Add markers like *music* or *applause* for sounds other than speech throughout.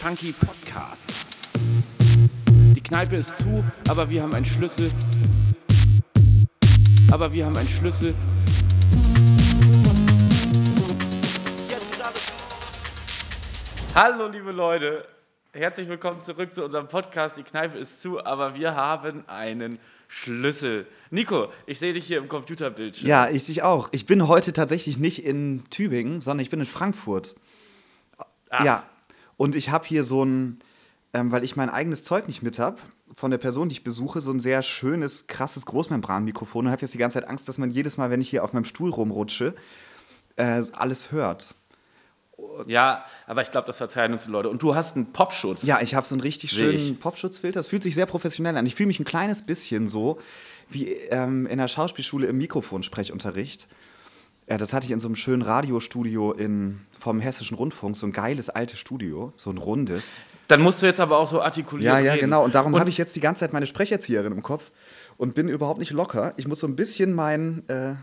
Funky Podcast. Die Kneipe ist zu, aber wir haben einen Schlüssel. Aber wir haben einen Schlüssel. Hallo liebe Leute, herzlich willkommen zurück zu unserem Podcast. Die Kneipe ist zu, aber wir haben einen Schlüssel. Nico, ich sehe dich hier im Computerbildschirm. Ja, ich dich auch. Ich bin heute tatsächlich nicht in Tübingen, sondern ich bin in Frankfurt. Ach. Ja, und ich habe hier so ein, ähm, weil ich mein eigenes Zeug nicht mit habe, von der Person, die ich besuche, so ein sehr schönes, krasses Großmembranmikrofon und habe jetzt die ganze Zeit Angst, dass man jedes Mal, wenn ich hier auf meinem Stuhl rumrutsche, äh, alles hört. Ja, aber ich glaube, das verzeihen uns die Leute. Und du hast einen Popschutz. Ja, ich habe so einen richtig schönen Popschutzfilter. Es fühlt sich sehr professionell an. Ich fühle mich ein kleines bisschen so wie ähm, in der Schauspielschule im Mikrofonsprechunterricht. Ja, das hatte ich in so einem schönen Radiostudio in, vom Hessischen Rundfunk, so ein geiles altes Studio, so ein rundes. Dann musst du jetzt aber auch so artikulieren. Ja, ja, reden. genau. Und darum habe ich jetzt die ganze Zeit meine Sprecherzieherin im Kopf und bin überhaupt nicht locker. Ich muss so ein bisschen mein, äh,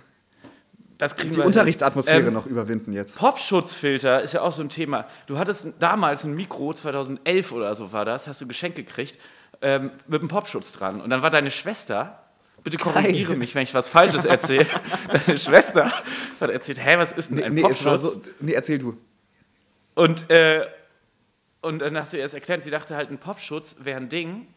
das kriegen die. Unterrichtsatmosphäre Ähm, noch überwinden jetzt. Popschutzfilter ist ja auch so ein Thema. Du hattest damals ein Mikro, 2011 oder so war das, hast du geschenkt gekriegt, ähm, mit einem Popschutz dran. Und dann war deine Schwester, bitte korrigiere Geil. mich, wenn ich was Falsches erzähle, *laughs* deine Schwester hat erzählt, hä, was ist denn ein Nee, Popschutz? so, nee, erzähl du. Und, äh, und dann hast du ihr das erklärt, sie dachte halt, ein Popschutz wäre ein Ding,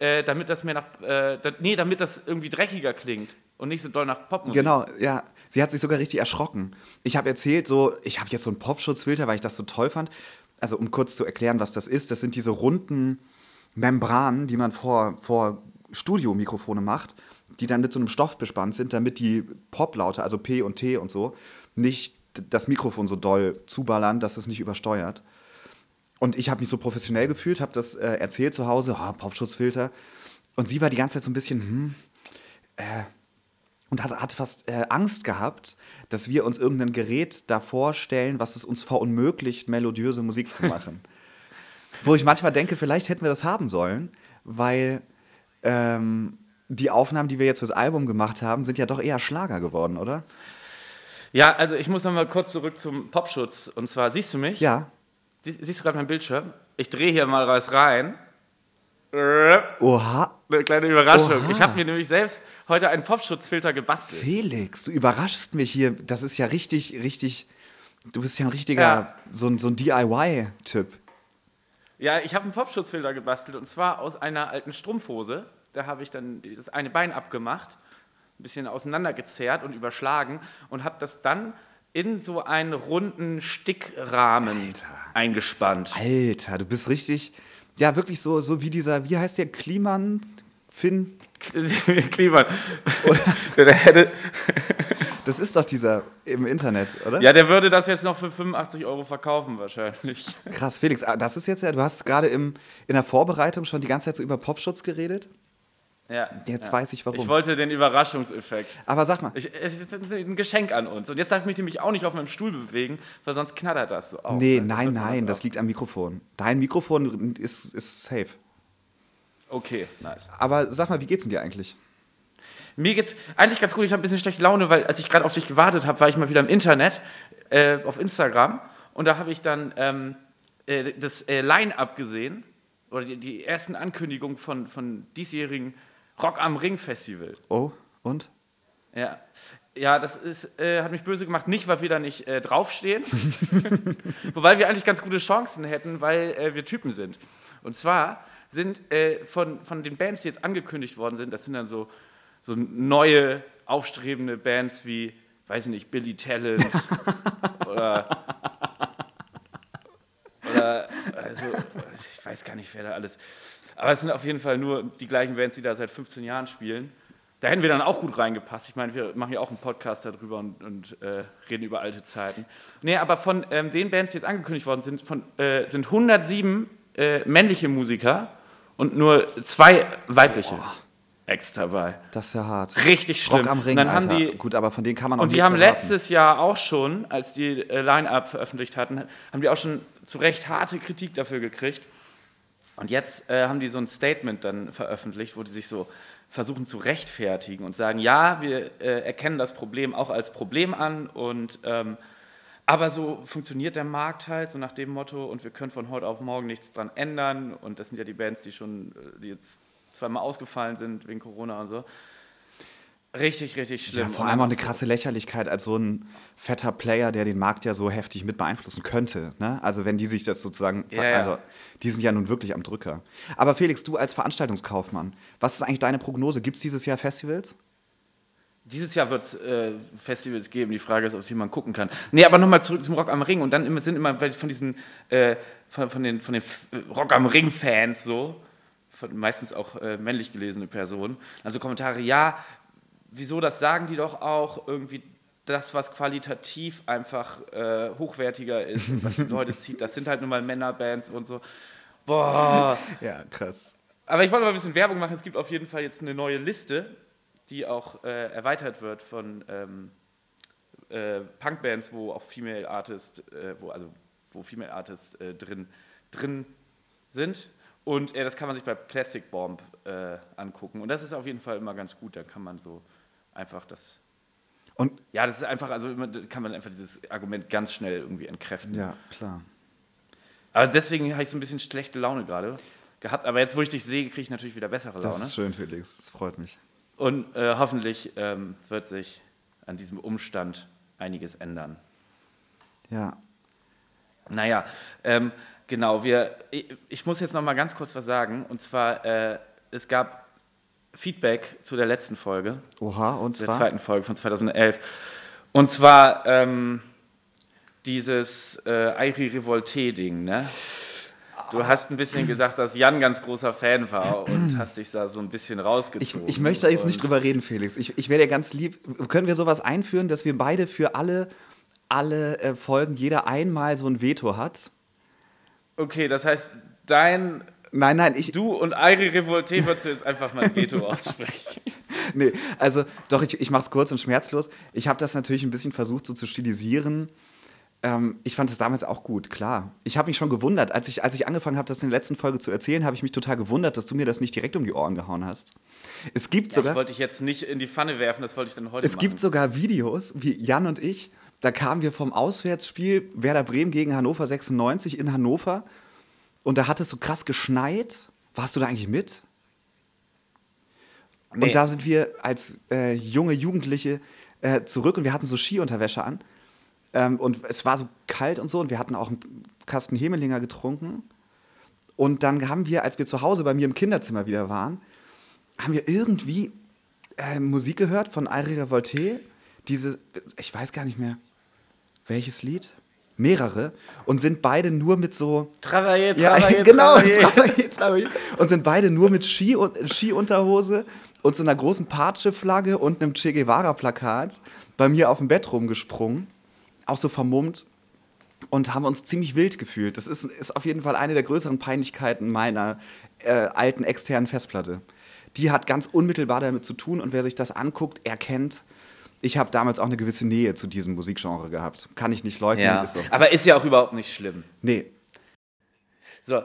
äh, damit das mehr nach, äh, da, nee, damit das irgendwie dreckiger klingt und nicht so doll nach Popmusik. Genau, ja. Sie hat sich sogar richtig erschrocken. Ich habe erzählt, so, ich habe jetzt so einen Popschutzfilter, weil ich das so toll fand. Also, um kurz zu erklären, was das ist, das sind diese runden Membranen, die man vor, vor Studiomikrofone macht, die dann mit so einem Stoff bespannt sind, damit die Poplaute, also P und T und so, nicht das Mikrofon so doll zuballern, dass es nicht übersteuert. Und ich habe mich so professionell gefühlt, habe das äh, erzählt zu Hause, oh, Popschutzfilter. Und sie war die ganze Zeit so ein bisschen, hm, und hat, hat fast äh, Angst gehabt, dass wir uns irgendein Gerät davor stellen, was es uns verunmöglicht, melodiöse Musik zu machen. *laughs* Wo ich manchmal denke, vielleicht hätten wir das haben sollen, weil ähm, die Aufnahmen, die wir jetzt fürs Album gemacht haben, sind ja doch eher Schlager geworden, oder? Ja, also ich muss noch mal kurz zurück zum Popschutz. Und zwar, siehst du mich? Ja. Sie, siehst du gerade meinen Bildschirm? Ich drehe hier mal was rein. Oha, Eine kleine Überraschung. Oha. Ich habe mir nämlich selbst heute einen Popschutzfilter gebastelt. Felix, du überraschst mich hier. Das ist ja richtig, richtig. Du bist ja ein richtiger, Ja. so, ein- so ein DIY-Typ. Ja, ich habe einen Popschutzfilter gebastelt und zwar aus einer alten Strumpfhose. Da habe ich dann das eine Bein abgemacht, ein bisschen auseinandergezerrt und überschlagen und habe das dann in so einen runden Stickrahmen Alter. eingespannt. Alter, du bist richtig. Ja, wirklich so, so wie dieser, wie heißt der, Kliman, Finn? *laughs* Kliman. *laughs* der, hätte, Das ist doch dieser im Internet, oder? ja, der würde das jetzt noch für 85 Euro verkaufen wahrscheinlich. Krass, Felix, ah, das ist jetzt ja, du hast gerade im, in der Vorbereitung schon die ganze Zeit so über Popschutz geredet. Ja, Jetzt ja. weiß ich warum. Ich wollte den Überraschungseffekt. Aber sag mal, Ich, es ist ein Geschenk an uns. Und jetzt darf ich mich nämlich auch nicht auf meinem Stuhl bewegen, weil sonst knattert das so auf. nee, nein, nein, das auf. liegt am Mikrofon. Dein Mikrofon ist, ist safe. Okay, nice. Aber sag mal, wie geht's denn dir eigentlich? Mir geht's eigentlich ganz gut. Ich habe ein bisschen schlechte Laune, weil als ich gerade auf dich gewartet habe, war ich mal wieder im Internet, äh, auf Instagram. Und da habe ich dann ähm, äh, das äh, Line-Up gesehen, oder die, die ersten Ankündigungen von, von diesjährigen Rock am Ring Festival. Oh, und? Ja, ja das ist, äh, hat mich böse gemacht. Nicht, weil wir da nicht äh, draufstehen, *laughs* wobei wir eigentlich ganz gute Chancen hätten, weil äh, wir Typen sind. Und zwar sind äh, von, von den Bands, die jetzt angekündigt worden sind, das sind dann so, so neue, aufstrebende Bands wie, weiß ich nicht, Billy Talent *laughs* oder, oder also, ich weiß gar nicht, wer da alles. Aber es sind auf jeden Fall nur die gleichen Bands, die da seit 15 Jahren spielen. Da hätten wir dann auch gut reingepasst. Ich meine, wir machen ja auch einen Podcast darüber und, und äh, reden über alte Zeiten. Nee, aber von ähm, den Bands, die jetzt angekündigt worden sind, von, äh, sind 107 äh, männliche Musiker und nur zwei weibliche Acts dabei. Das ist ja hart. Richtig schlimm. Rock am Ring, und dann Alter. haben die, Gut, aber von denen kann man auch und die haben erwarten. letztes Jahr auch schon, als die äh, Line-Up veröffentlicht hatten, haben die auch schon zu Recht harte Kritik dafür gekriegt. Und jetzt äh, haben die so ein Statement dann veröffentlicht, wo die sich so versuchen zu rechtfertigen und sagen, ja, wir äh, erkennen das Problem auch als Problem an und ähm, Aber so funktioniert der Markt halt, so nach dem Motto, und wir können von heute auf morgen nichts dran ändern. Und das sind ja die Bands, die schon, äh, die jetzt zweimal ausgefallen sind wegen Corona und so. Richtig, richtig schlimm. Ja, vor allem auch eine krasse Lächerlichkeit als so ein fetter Player, der den Markt ja so heftig mit beeinflussen könnte. Ne? Also wenn die sich das sozusagen, Ja, ja. also die sind ja nun wirklich am Drücker. Aber Felix, du als Veranstaltungskaufmann, was ist eigentlich deine Prognose? Gibt es dieses Jahr Festivals? Dieses Jahr wird es äh, Festivals geben. Die Frage ist, ob man gucken kann. Nee, aber nochmal zurück zum Rock am Ring. Und dann immer, sind immer von diesen, äh, von, von den, von den Rock am Ring-Fans so, meistens auch äh, männlich gelesene Personen, also Kommentare, ja, wieso, das sagen die doch auch, irgendwie das, was qualitativ einfach äh, hochwertiger ist und was die Leute *laughs* zieht, das sind halt nun mal Männerbands und so. Boah. Ja, krass. Aber ich wollte mal ein bisschen Werbung machen. Es gibt auf jeden Fall jetzt eine neue Liste, die auch äh, erweitert wird von ähm, äh, Punkbands, wo auch Female Artists, äh, wo, also wo Female Artists äh, drin, drin sind. Und äh, das kann man sich bei Plastic Bomb angucken. Und das ist auf jeden Fall immer ganz gut. Da kann man so einfach das. Und Ja, das ist einfach, also kann man einfach dieses Argument ganz schnell irgendwie entkräften. ja, klar. Aber deswegen habe ich so ein bisschen schlechte Laune gerade gehabt. Aber jetzt, wo ich dich sehe, kriege ich natürlich wieder bessere Das Laune. ist schön, Felix. Das freut mich. Und äh, hoffentlich ähm, wird sich an diesem Umstand einiges ändern. Ja. Naja, ähm, genau, wir, ich, ich muss jetzt noch mal ganz kurz was sagen. Und zwar, äh, es gab Feedback zu der letzten Folge, Oha, und der zwar? zweiten Folge von 2011. Und zwar ähm, dieses äh, Airi Revolte-Ding, ne? Du hast ein bisschen gesagt, dass Jan ganz großer Fan war und hast dich da so ein bisschen Ich, rausgezogen. ich möchte da jetzt nicht drüber reden, Felix. Ich, ich wäre dir ganz lieb. Können wir sowas einführen, dass wir beide für alle, alle äh, Folgen jeder einmal so ein Veto hat? Okay, das heißt, dein Nein, nein, ich. Du und Airi Revolte würdest du jetzt einfach mal ein Veto aussprechen. *laughs* Nee, also doch, ich, ich mache es kurz und schmerzlos. Ich habe das natürlich ein bisschen versucht, so zu stilisieren. Ähm, ich fand es damals auch gut, klar. Ich habe mich schon gewundert, als ich, als ich angefangen habe, das in der letzten Folge zu erzählen, habe ich mich total gewundert, dass du mir das nicht direkt um die Ohren gehauen hast. Es gibt Ja, ich sogar. wollte dich jetzt nicht in die Pfanne werfen, das wollte ich dann heute Es machen. gibt sogar Videos, wie Jan und ich, da kamen wir vom Auswärtsspiel Werder Bremen gegen Hannover 96 in Hannover und da hat es so krass geschneit. Warst du da eigentlich mit? Nee. Und da sind wir als äh, junge Jugendliche äh, zurück und wir hatten so Skiunterwäsche an. Ähm, und es war so kalt und so und wir hatten auch einen Kasten Hemelinger getrunken. Und dann haben wir, als wir zu Hause bei mir im Kinderzimmer wieder waren, haben wir irgendwie äh, Musik gehört von Airi Revolte. Diese, ich weiß gar nicht mehr, welches Lied? Mehrere. Und sind beide nur mit so. Travailler, Ja, Travailler, *laughs* genau. Travailler, Travailler. Und sind beide nur mit Ski und Skiunterhose und so einer großen Patsche-Flagge und einem Che Guevara-Plakat bei mir auf dem Bett rumgesprungen. Auch so vermummt. Und haben uns ziemlich wild gefühlt. Das ist, ist auf jeden Fall eine der größeren Peinlichkeiten meiner äh, alten externen Festplatte. Die hat ganz unmittelbar damit zu tun und wer sich das anguckt, erkennt, ich habe damals auch eine gewisse Nähe zu diesem Musikgenre gehabt. Kann ich nicht leugnen. Ja, Ist so. aber ist ja auch überhaupt nicht schlimm. Nee, So,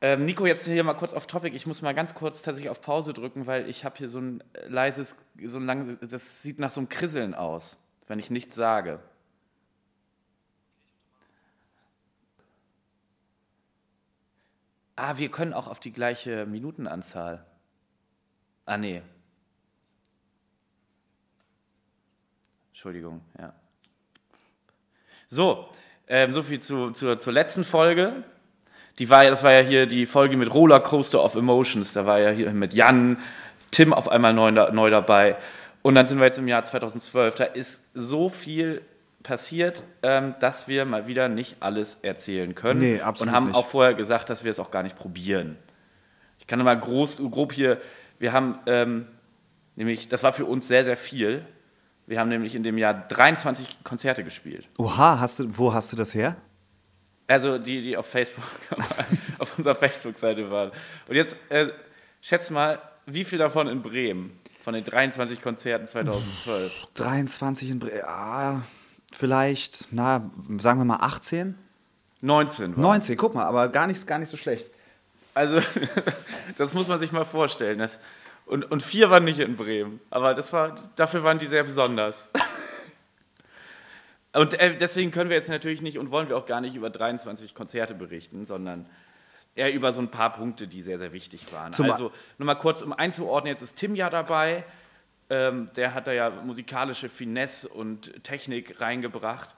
ähm, Nico, jetzt hier mal kurz auf Topic. Ich muss mal ganz kurz tatsächlich auf Pause drücken, weil ich habe hier so ein leises, so ein langes, das sieht nach so einem Krisseln aus, wenn ich nichts sage. Ah, wir können auch auf die gleiche Minutenanzahl. Ah, nee. Entschuldigung, ja. So, ähm, so viel zu, zur, zur letzten Folge. Die war das war ja hier die Folge mit Rollercoaster of Emotions. Da war ja hier mit Jan, Tim auf einmal neu, neu dabei. Und dann sind wir jetzt im Jahr 2012. Da ist so viel passiert, ähm, dass wir mal wieder nicht alles erzählen können. Nee, absolut Und haben nicht. auch vorher gesagt, dass wir es auch gar nicht probieren. Ich kann mal groß, grob hier, wir haben ähm, nämlich, das war für uns sehr, sehr viel. Wir haben nämlich in dem Jahr 23 Konzerte gespielt. Oha, hast du, wo hast du das her? Also die, die auf Facebook, *laughs* auf unserer Facebook-Seite waren. Und jetzt äh, schätz mal, wie viel davon in Bremen? Von den 23 Konzerten 2012. 23 in Bre ah, vielleicht, na, sagen wir mal 18? 19 waren. 19, guck mal, aber gar nicht, gar nicht so schlecht. Also, *laughs* das muss man sich mal vorstellen. Das, und, und vier waren nicht in Bremen. Aber das war, dafür waren die sehr besonders. *laughs* Und äh, deswegen können wir jetzt natürlich nicht und wollen wir auch gar nicht über 23 Konzerte berichten, sondern eher über so ein paar Punkte, die sehr, sehr wichtig waren. Zum also nur mal kurz, um einzuordnen, jetzt ist Tim ja dabei. Ähm, der hat da ja musikalische Finesse und Technik reingebracht.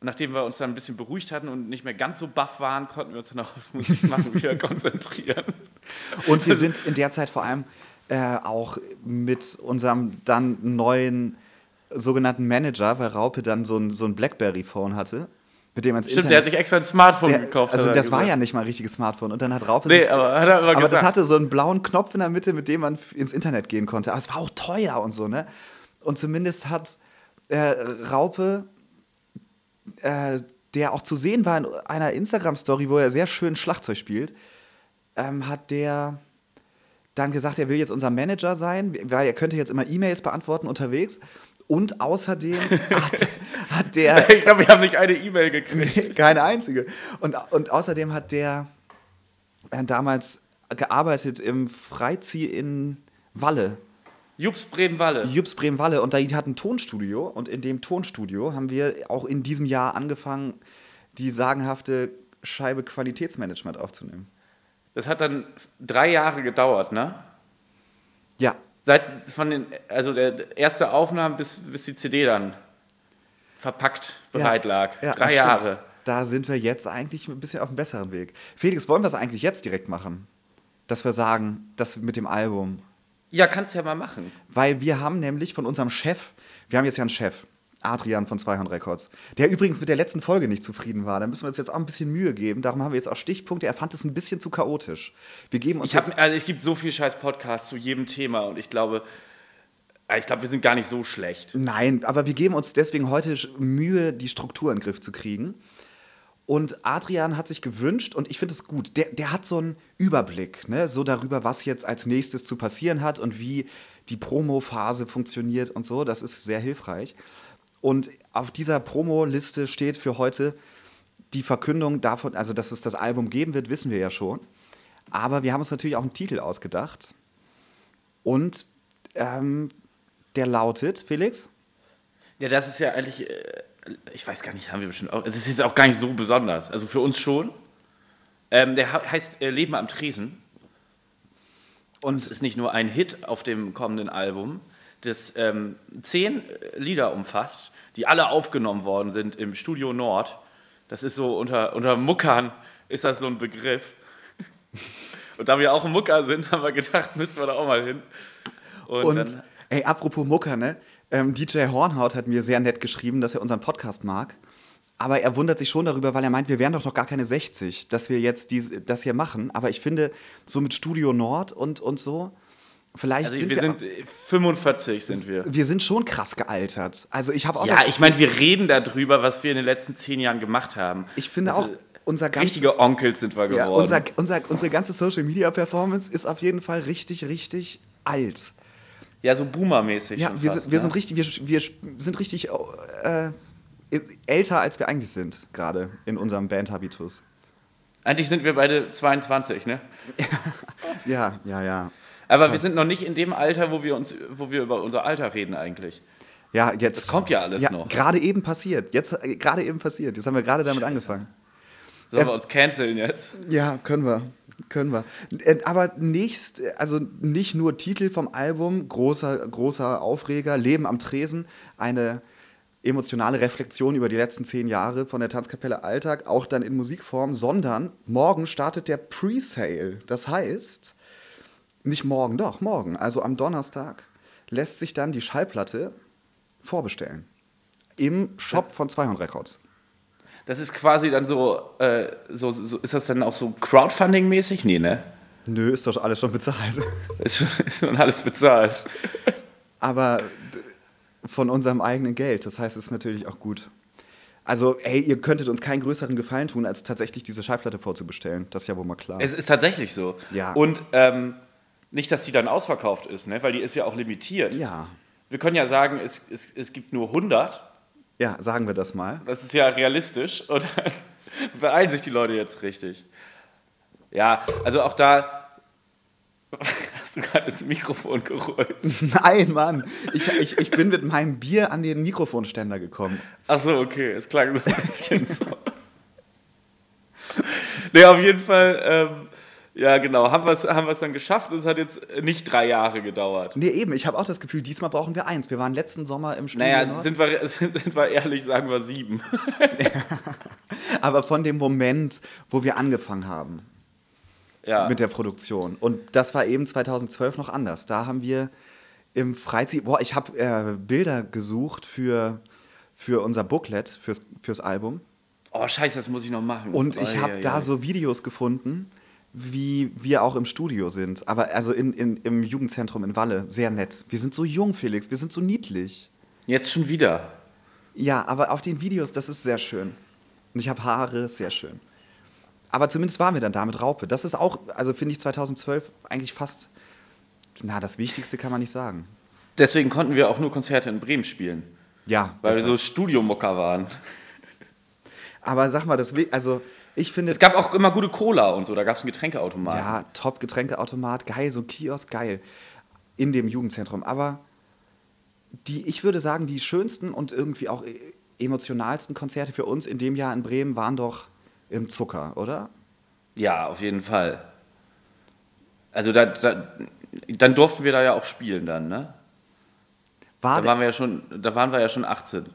Und nachdem wir uns dann ein bisschen beruhigt hatten und nicht mehr ganz so baff waren, konnten wir uns dann auch aufs Musikmachen *laughs* wieder konzentrieren. Und wir sind in der Zeit vor allem äh, auch mit unserem dann neuen sogenannten Manager, weil Raupe dann so ein, so ein Blackberry-Phone hatte, mit dem Stimmt, der hat sich extra ein Smartphone der, gekauft. Also das war gesagt. ja nicht mal ein richtiges Smartphone. Und dann hat Raupe Nee, sich, aber hat er aber gesagt. das hatte so einen blauen Knopf in der Mitte, mit dem man ins Internet gehen konnte. Aber es war auch teuer und so, ne? Und zumindest hat äh, Raupe, äh, der auch zu sehen war in einer Instagram-Story, wo er sehr schön Schlagzeug spielt, ähm, hat der dann gesagt, er will jetzt unser Manager sein, weil er könnte jetzt immer E-Mails beantworten unterwegs. Und außerdem *laughs* hat, hat der *laughs* ich glaube, wir haben nicht eine E-Mail gekriegt. keine einzige. Und, und außerdem hat der äh, damals gearbeitet im Freizieh in Walle, Jups Bremen-Walle. Jups Bremen-Walle. Und da hat ein Tonstudio. Und in dem Tonstudio haben wir auch in diesem Jahr angefangen, die sagenhafte Scheibe Qualitätsmanagement aufzunehmen. Das hat dann drei Jahre gedauert, ne? Ja, Seit von den, also der erste Aufnahmen bis, bis die CD dann verpackt bereit lag. ja, drei stimmt. Jahre. Da sind wir jetzt eigentlich ein bisschen auf einem besseren Weg. Felix, wollen wir es eigentlich jetzt direkt machen? Dass wir sagen, das mit dem Album. Ja, kannst ja mal machen. Weil wir haben nämlich von unserem Chef, wir haben jetzt ja einen Chef, Adrian von Zweihorn Records, der übrigens mit der letzten Folge nicht zufrieden war. Da müssen wir uns jetzt auch ein bisschen Mühe geben. Darum haben wir jetzt auch Stichpunkte. Er fand es ein bisschen zu chaotisch. Wir geben uns Ich hab, also es gibt so viel scheiß Podcasts zu jedem Thema und ich glaube, äh, ich glaube, wir sind gar nicht so schlecht. Nein, aber wir geben uns deswegen heute Mühe, die Struktur in den Griff zu kriegen. Und Adrian hat sich gewünscht, und ich finde es gut, der, der hat so einen Überblick, ne, so darüber, was jetzt als nächstes zu passieren hat und wie die Promo-Phase funktioniert und so. Das ist sehr hilfreich. Und auf dieser Promo-Liste steht für heute die Verkündung davon, also dass es das Album geben wird, wissen wir ja schon. Aber wir haben uns natürlich auch einen Titel ausgedacht. Und ähm, der lautet, Felix? Ja, das ist ja eigentlich, äh, ich weiß gar nicht, haben wir bestimmt auch, es ist jetzt auch gar nicht so besonders. Also für uns schon. Ähm, der heißt äh, Leben am Tresen. Und es ist nicht nur ein Hit auf dem kommenden Album, das ähm, zehn Lieder umfasst, die alle aufgenommen worden sind im Studio Nord. Das ist so unter, unter Muckern ist das so ein Begriff. *laughs* Und da wir auch Mucker sind, haben wir gedacht, müssten wir da auch mal hin. Und, Und, dann, ey, apropos Mucker, ne? Ähm, DJ Hornhaut hat mir sehr nett geschrieben, dass er unseren Podcast mag. Aber er wundert sich schon darüber, weil er meint, wir wären doch noch gar keine 60, dass wir jetzt dies, das hier machen. Aber ich finde, so mit Studio Nord und, und so, vielleicht also sind wir wir, sind äh, 45 sind wir. wir sind schon krass gealtert. Also ich habe auch Ja, ich meine, wir reden darüber, was wir in den letzten zehn Jahren gemacht haben. ich finde Das auch, unser ganzes, Richtige Onkels sind wir geworden. ja, unser, unser, unsere ganze Social Media Performance ist auf jeden Fall richtig, richtig alt. ja, so Boomer-mäßig. Ja, wir, fast, sind, wir ne? sind richtig, wir, wir sind richtig äh, älter, als wir eigentlich sind, gerade in unserem Bandhabitus. Eigentlich sind wir beide 22, ne? *laughs* Ja, ja, ja. Aber wir sind noch nicht in dem Alter, wo wir, uns, wo wir über unser Alter reden eigentlich. Ja, jetzt. Das kommt ja alles ja, noch. Gerade eben passiert. Jetzt äh, gerade eben passiert. Jetzt haben wir gerade damit angefangen. Sollen Ja. wir uns canceln jetzt? Ja, können wir. Können wir. Äh, Aber nächst, also nicht nur Titel vom Album, großer, großer Aufreger, Leben am Tresen, eine emotionale Reflexion über die letzten zehn Jahre von der Tanzkapelle Alltag, auch dann in Musikform, sondern morgen startet der Presale. Das heißt, nicht morgen, doch, morgen, also am Donnerstag, lässt sich dann die Schallplatte vorbestellen. Im Shop von 200 Records. Das ist quasi dann so, äh, so, so ist das dann auch so Crowdfunding-mäßig? Nee, ne? Nö, ist doch alles schon bezahlt. *laughs* Ist, ist schon alles bezahlt. aber von unserem eigenen Geld. Das heißt, es ist natürlich auch gut. Also, ey, ihr könntet uns keinen größeren Gefallen tun, als tatsächlich diese Schallplatte vorzubestellen. Das ist ja wohl mal klar. Es ist tatsächlich so. Ja. Und ähm, nicht, dass die dann ausverkauft ist, ne? weil die ist ja auch limitiert. ja. Wir können ja sagen, es, es, es gibt nur 100. Ja, sagen wir das mal. Das ist ja realistisch. *laughs* Und dann beeilen sich die Leute jetzt richtig. Ja, also auch da. *laughs* Hast du gerade ins Mikrofon gerollt? *laughs* Nein, Mann. Ich, ich, ich bin mit meinem Bier an den Mikrofonständer gekommen. Achso, okay. Es klang so ein bisschen so. nee, auf jeden Fall, ähm, ja genau, haben wir es haben wir's dann geschafft. Es hat jetzt nicht drei Jahre gedauert. Nee, eben. Ich habe auch das Gefühl, diesmal brauchen wir eins. Wir waren letzten Sommer im Studio. Naja, Nord. sind wir, *laughs* sind wir ehrlich, sagen wir sieben. *laughs* aber von dem Moment, wo wir angefangen haben Ja. mit der Produktion. Und das war eben 2012 noch anders. Da haben wir im Freizeit, boah, ich habe äh, Bilder gesucht für, für unser Booklet, fürs, fürs Album. oh, scheiße, das muss ich noch machen. Und ich habe da so Videos gefunden, wie wir auch im Studio sind. Aber also in, in, im Jugendzentrum in Walle. Sehr nett. Wir sind so jung, Felix. Wir sind so niedlich. Jetzt schon wieder. Ja, aber auf den Videos, das ist sehr schön. Und ich habe Haare, sehr schön. Aber zumindest waren wir dann da mit Raupe. Das ist auch, also finde ich 2012 eigentlich fast, na, das Wichtigste kann man nicht sagen. Deswegen konnten wir auch nur Konzerte in Bremen spielen. Ja, Weil wir deshalb. so Studiomucker waren. aber sag mal, das, also ich finde, Es gab auch immer gute Cola und so, da gab es einen Getränkeautomaten. ja, Top-Getränkeautomat, geil, so ein Kiosk, geil. In dem Jugendzentrum. Aber die, ich würde sagen, die schönsten und irgendwie auch emotionalsten Konzerte für uns in dem Jahr in Bremen waren doch im Zucker, oder? Ja, auf jeden Fall. Also da, da, dann durften wir da ja auch spielen dann, ne? War Da waren wir ja schon, da waren wir ja schon 18.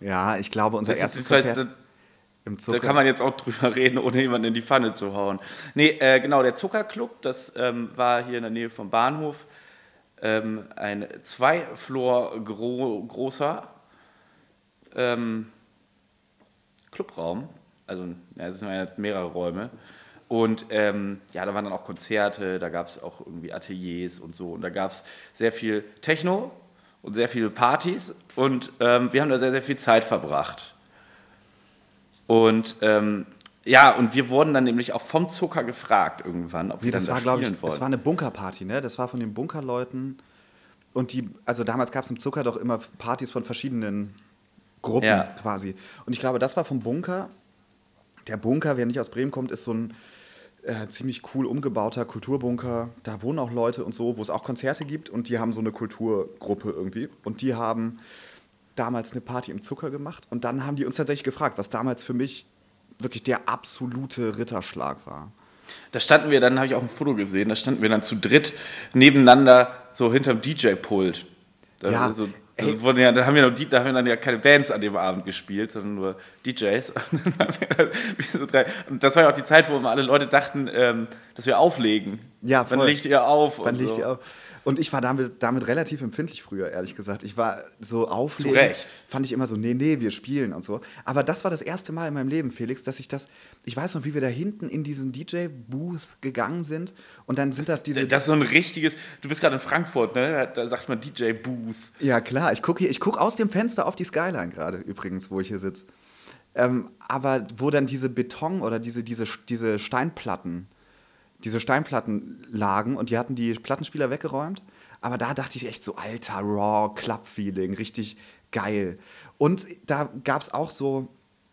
Ja, ich glaube, unser Das, erstes heißt, Konzert da, im da Zucker. kann man jetzt auch drüber *laughs* reden, ohne jemanden in die Pfanne zu hauen. Nee, äh, genau, der Zuckerclub, das ähm, war hier in der Nähe vom Bahnhof. Ähm, ein Zwei-Floor gro großer ähm, Clubraum. Also, ja, es sind mehrere Räume. Und ähm, ja, da waren dann auch Konzerte, da gab es auch irgendwie Ateliers und so. Und da gab es sehr viel Techno und sehr viele Partys. Und ähm, wir haben da sehr, sehr viel Zeit verbracht. Und ähm, ja, und wir wurden dann nämlich auch vom Zucker gefragt irgendwann, ob Wie, wir das dann war, da glaube ich, spielen wollen. das war eine Bunkerparty, ne? Das war von den Bunkerleuten. Und die, also damals gab es im Zucker doch immer Partys von verschiedenen Gruppen Ja. quasi. Und ich glaube, das war vom Bunker. Der Bunker, wer nicht aus Bremen kommt, ist so ein äh, ziemlich cool umgebauter Kulturbunker. Da wohnen auch Leute und so, wo es auch Konzerte gibt. Und die haben so eine Kulturgruppe irgendwie. Und die haben damals eine Party im Zucker gemacht. Und dann haben die uns tatsächlich gefragt, was damals für mich wirklich der absolute Ritterschlag war. Da standen wir dann, habe ich auch ein Foto gesehen, da standen wir dann zu dritt nebeneinander so hinterm DJ-Pult. Da, Ja, so, ja, da, haben wir noch, da haben wir dann ja keine Bands an dem Abend gespielt, sondern nur DJs. *laughs* Und, dann so drei, das war ja auch die Zeit, wo immer alle Leute dachten, ähm, dass wir auflegen. Ja, Wann voll. legt ihr auf? Wann und legt so. ihr auf? Und ich war damit, damit relativ empfindlich früher, ehrlich gesagt. Ich war so auflegen. Zu Recht. Fand ich immer so, nee, nee, wir spielen und so. Aber das war das erste Mal in meinem Leben, Felix, dass ich das, ich weiß noch, wie wir da hinten in diesen DJ-Booth gegangen sind und dann sind das diese. Das ist so ein richtiges, du bist gerade in Frankfurt, ne? Da, sagt man DJ-Booth. ja, klar, ich gucke gucke aus dem Fenster auf die Skyline gerade, übrigens, wo ich hier sitze. Ähm, aber wo dann diese Beton oder diese, diese, diese Steinplatten, diese Steinplatten lagen und die hatten die Plattenspieler weggeräumt. Aber da dachte ich echt so, alter, raw Club-Feeling, richtig geil. Und da gab es auch so,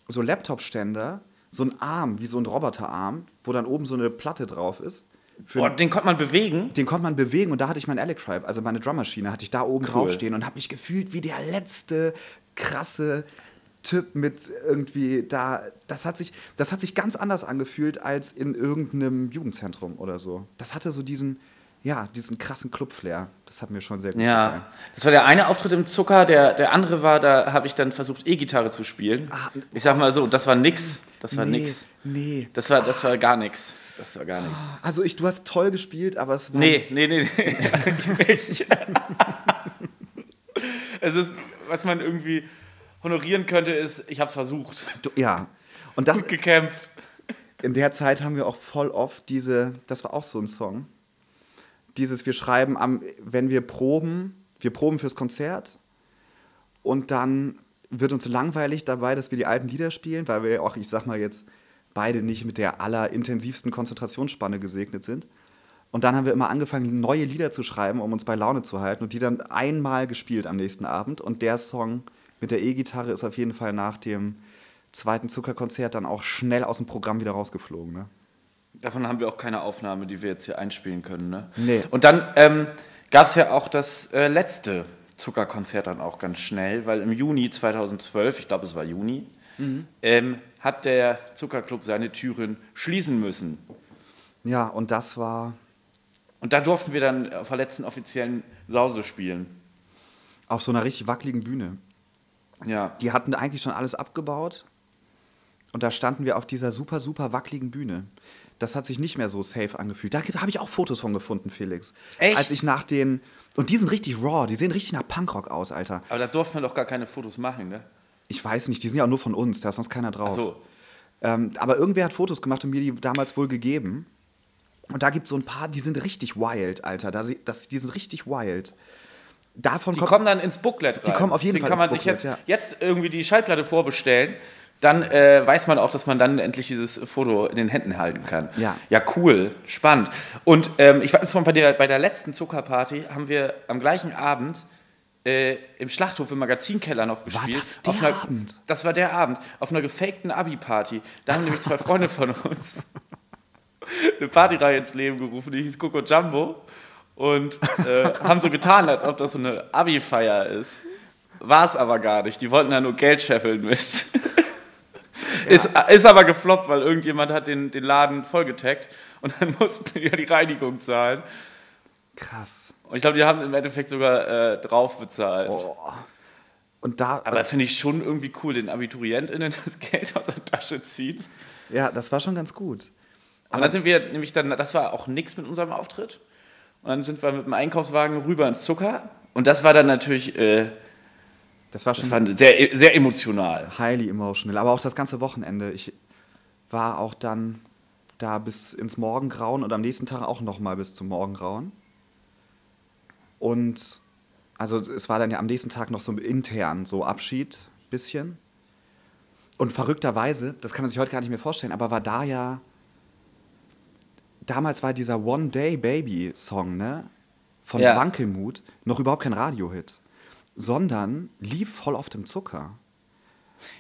so Laptop-Ständer, so ein Arm, wie so ein Roboterarm, wo dann oben so eine Platte drauf ist. Für Boah, den konnte man bewegen. den konnte man bewegen und da hatte ich mein Electribe, also meine Drummaschine, hatte ich da oben Cool. drauf stehen und habe mich gefühlt wie der letzte krasse Typ mit irgendwie da. Das hat sich, das hat sich ganz anders angefühlt als in irgendeinem Jugendzentrum oder so. Das hatte so diesen, ja, diesen krassen Club-Flair. Das hat mir schon sehr gut gefallen. Ja, das war der eine Auftritt im Zucker, der, der andere war, da habe ich dann versucht, E-Gitarre zu spielen. Ah, ich sag mal so, das war nix. Das war nee, nix. nee. Das war, das war gar nix. Das war gar nichts. Also ich, du hast toll gespielt, aber es war. Nee, nee, nee, nee. *laughs* eigentlich nicht. *laughs* es ist, was man irgendwie honorieren könnte, ist, ich habe es versucht. Du, ja. Und das, Gut gekämpft. in der Zeit haben wir auch voll oft diese, das war auch so ein Song, dieses, wir schreiben, am, wenn wir proben, wir proben fürs Konzert und dann wird uns langweilig dabei, dass wir die alten Lieder spielen, weil wir auch, ich sag mal jetzt, beide nicht mit der allerintensivsten Konzentrationsspanne gesegnet sind. Und dann haben wir immer angefangen, neue Lieder zu schreiben, um uns bei Laune zu halten und die dann einmal gespielt am nächsten Abend. Und der Song mit der E-Gitarre ist auf jeden Fall nach dem zweiten Zuckerkonzert dann auch schnell aus dem Programm wieder rausgeflogen. Ne? Davon haben wir auch keine Aufnahme, die wir jetzt hier einspielen können. Ne? Nee. Und dann ähm, gab es ja auch das äh, letzte Zuckerkonzert dann auch ganz schnell, weil im Juni 2012, ich glaube es war Juni, ähm, hat der Zuckerclub seine Türen schließen müssen. Ja, und das war Und da durften wir dann auf der letzten offiziellen Sause spielen. auf so einer richtig wackeligen Bühne. Ja. Die hatten eigentlich schon alles abgebaut. Und da standen wir auf dieser super, super wackeligen Bühne. Das hat sich nicht mehr so safe angefühlt. Da habe ich auch Fotos von gefunden, Felix. Echt? Als ich nach den. Und die sind richtig raw, die sehen richtig nach Punkrock aus, Alter. Aber da durften wir doch gar keine Fotos machen, ne? Ich weiß nicht, die sind ja auch nur von uns, da ist sonst keiner drauf. Ach so. Ähm, aber irgendwer hat Fotos gemacht und mir die damals wohl gegeben. Und da gibt es so ein paar, die sind richtig wild, Alter. Da, das, die sind richtig wild. Davon Die kommt. kommen dann ins Booklet rein. kommen auf jeden Deswegen Fall kann man sich jetzt, jetzt irgendwie die Schallplatte vorbestellen. Dann äh, weiß man auch, dass man dann endlich dieses Foto in den Händen halten kann. Ja. Ja, cool. Spannend. Und ähm, ich weiß noch, bei der, bei der letzten Zuckerparty haben wir am gleichen Abend äh, im Schlachthof im Magazinkeller noch gespielt. das der einer, Abend? Das war der Abend. Auf einer gefakten Abi-Party. Da haben nämlich zwei Freunde von uns *laughs* eine Partyreihe ins Leben gerufen, die hieß Coco Jumbo. Und äh, haben so getan, als ob das so eine Abi-Feier ist. War es aber gar nicht. Die wollten da nur Geld scheffeln mit. *laughs* Ist, ist aber gefloppt, weil irgendjemand hat den, den Laden vollgetaggt und dann *laughs* mussten die ja die Reinigung zahlen. Krass. Und ich glaube, die haben im Endeffekt sogar äh, drauf bezahlt. Oh. Und da. Aber finde ich schon irgendwie cool, den AbiturientInnen das Geld aus der Tasche ziehen. ja, das war schon ganz gut. Und dann sind wir nämlich dann, das war auch nichts mit unserem Auftritt. Und dann sind wir mit dem Einkaufswagen rüber ins Zucker. Und das war dann natürlich, äh, Das war schon das war sehr, sehr emotional. highly emotional. Aber auch das ganze Wochenende. Ich war auch dann da bis ins Morgengrauen und am nächsten Tag auch nochmal bis zum Morgengrauen. Und also es war dann ja am nächsten Tag noch so intern so Abschied, bisschen. Und verrückterweise, das kann man sich heute gar nicht mehr vorstellen, aber war da ja. Damals war dieser One Day Baby Song, ne? Von Ja. Wankelmut noch überhaupt kein Radiohit. Sondern lief voll auf dem Zucker.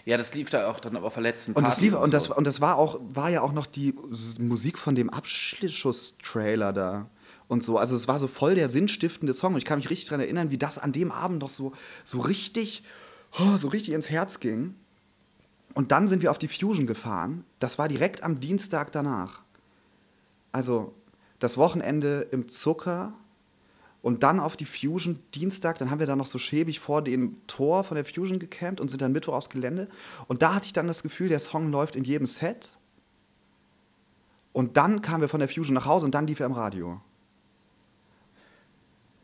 Ja, das lief da auch dann aber letzten Und das, lief, und, das, so. und das war auch, war ja auch noch die Musik von dem Abschlusstrailer da und so. Also es war so voll der sinnstiftende Song. Und ich kann mich richtig daran erinnern, wie das an dem Abend noch so, so richtig, oh, so richtig ins Herz ging. Und dann sind wir auf die Fusion gefahren. Das war direkt am Dienstag danach. Also das Wochenende im Zucker und dann auf die Fusion Dienstag, dann haben wir da noch so schäbig vor dem Tor von der Fusion gecampt und sind dann Mittwoch aufs Gelände. Und da hatte ich dann das Gefühl, der Song läuft in jedem Set. Und dann kamen wir von der Fusion nach Hause und dann lief er im Radio.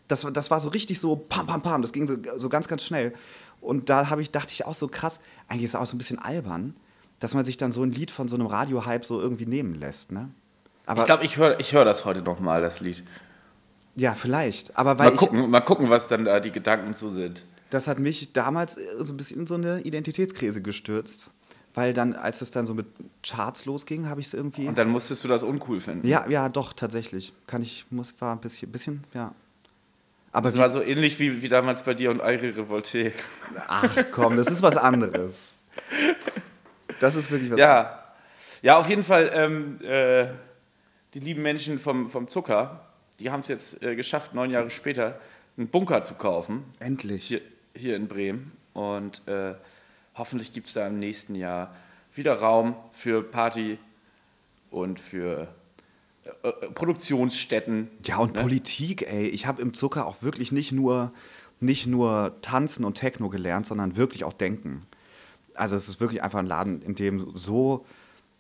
Das, war- das war so richtig so pam, pam, pam. Das ging so, so ganz, ganz schnell. Und da ich, dachte ich auch so krass, eigentlich ist es auch so ein bisschen albern, dass man sich dann so ein Lied von so einem Radio-Hype so irgendwie nehmen lässt. Ne? Aber Ich glaube, ich höre ich hör das heute nochmal, das Lied. ja, vielleicht. Aber weil Mal gucken, mal gucken, was dann da die Gedanken so sind. ich, das hat mich damals äh, so ein bisschen in so eine Identitätskrise gestürzt. Weil dann, als es dann so mit Charts losging, habe ich es irgendwie. Und dann musstest du das uncool finden. Ja, ja, doch, tatsächlich. Kann ich, muss, war ein bisschen, bisschen ja. Aber Das war so ähnlich wie, wie damals bei dir und Aire Revolte. ach komm, das ist was anderes. Das ist wirklich was anderes. Ja. Ja, auf jeden Fall, ähm, äh, die lieben Menschen vom, vom Zucker, die haben es jetzt äh, geschafft, neun Jahre später einen Bunker zu kaufen, Endlich. hier, hier in Bremen. Und äh, hoffentlich gibt es da im nächsten Jahr wieder Raum für Party und für äh, äh, Produktionsstätten. Ja, und ne? Politik, ey. Ich habe im Zucker auch wirklich nicht nur, nicht nur tanzen und Techno gelernt, sondern wirklich auch denken. Also es ist wirklich einfach ein Laden, in dem so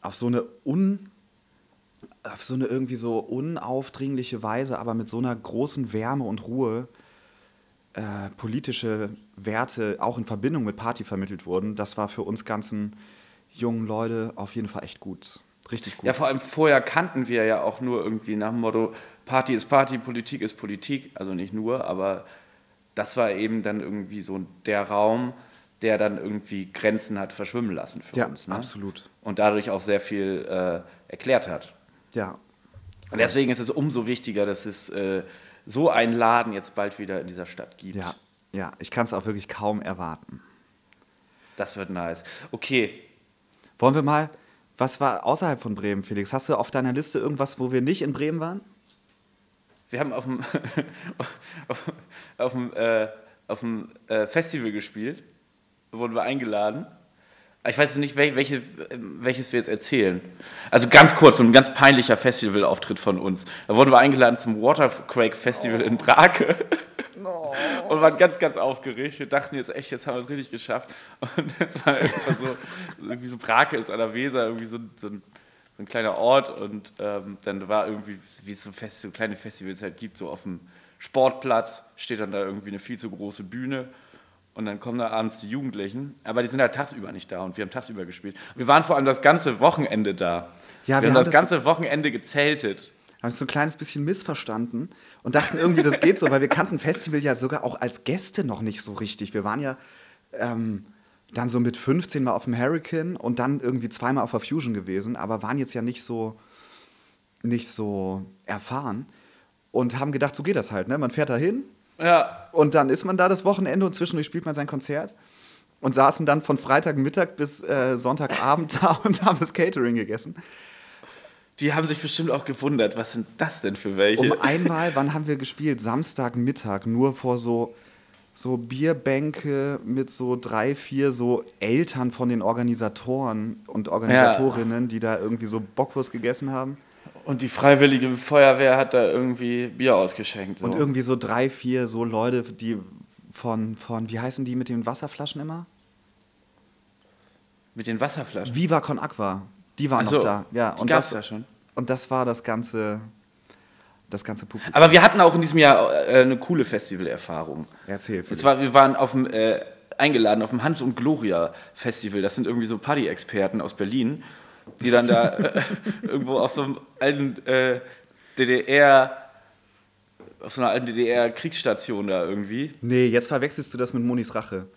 auf so eine un auf so eine irgendwie so unaufdringliche Weise, aber mit so einer großen Wärme und Ruhe äh, politische Werte auch in Verbindung mit Party vermittelt wurden. Das war für uns ganzen jungen Leute auf jeden Fall echt gut. Richtig gut. Ja, vor allem vorher kannten wir ja auch nur irgendwie nach dem Motto, Party ist Party, Politik ist Politik. Also nicht nur, aber das war eben dann irgendwie so der Raum, der dann irgendwie Grenzen hat verschwimmen lassen für ja, uns. Ne? absolut. Und dadurch auch sehr viel äh, erklärt hat. Ja, Und deswegen ist es umso wichtiger, dass es äh, so einen Laden jetzt bald wieder in dieser Stadt gibt. Ja, ja, ich kann es auch wirklich kaum erwarten. Das wird nice. Okay, Wollen wir mal, Was war außerhalb von Bremen, Felix? Hast du auf deiner Liste irgendwas, wo wir nicht in Bremen waren? Wir haben auf dem, *laughs* auf, auf dem, äh, auf dem äh, Festival gespielt, wurden wir eingeladen. Ich weiß nicht, welche, welches wir jetzt erzählen. Also ganz kurz, so ein ganz peinlicher Festivalauftritt von uns. Da wurden wir eingeladen zum Waterquake Festival oh. in Brake. Oh. Und waren ganz, ganz aufgeregt. Wir dachten jetzt echt, jetzt haben wir es richtig geschafft. Und es war einfach so, irgendwie so Brake ist an der Weser, irgendwie so, so ein ein kleiner Ort und ähm, dann war irgendwie, wie es so, Fest, so kleine Festivals halt gibt, so auf dem Sportplatz steht dann da irgendwie eine viel zu große Bühne und dann kommen da abends die Jugendlichen, aber die sind halt tagsüber nicht da und wir haben tagsüber gespielt. Wir waren vor allem das ganze Wochenende da. Ja, wir, wir haben das, das ganze Wochenende gezeltet. Haben es so ein kleines bisschen missverstanden und dachten irgendwie, das geht so, weil wir kannten Festival ja sogar auch als Gäste noch nicht so richtig. Wir waren ja ähm, dann so mit 15 mal auf dem Hurricane und dann irgendwie zweimal auf der Fusion gewesen, aber waren jetzt ja nicht so, nicht so erfahren und haben gedacht, so geht das halt. Ne? Man fährt da hin ja. und dann ist man da das Wochenende und zwischendurch spielt man sein Konzert und saßen dann von Freitagmittag bis äh, Sonntagabend *laughs* da und haben das Catering gegessen. Die haben sich bestimmt auch gewundert, was sind das denn für welche? Um einmal, wann haben wir gespielt? Samstagmittag, nur vor so so Bierbänke mit so drei, vier so Eltern von den Organisatoren und Organisatorinnen, ja. die da irgendwie so Bockwurst gegessen haben. Und die freiwillige Feuerwehr hat da irgendwie Bier ausgeschenkt. So. Und irgendwie so drei, vier so Leute, die von, von, wie heißen die mit den Wasserflaschen immer? Mit den Wasserflaschen? Viva Con Aqua. Die waren so, noch da. Ja, die und gab's das, da schon. Und das war das ganze, das ganze Publikum. Aber wir hatten auch in diesem Jahr äh, eine coole Festivalerfahrung. Erzähl. Und zwar, wir waren auf dem, äh, eingeladen auf dem Hans und Gloria Festival. Das sind irgendwie so Party-Experten aus Berlin, die dann da äh, irgendwo auf so einem alten äh, DDR auf so einer alten DDR-Kriegsstation da irgendwie. Nee, jetzt verwechselst du das mit Monis Rache.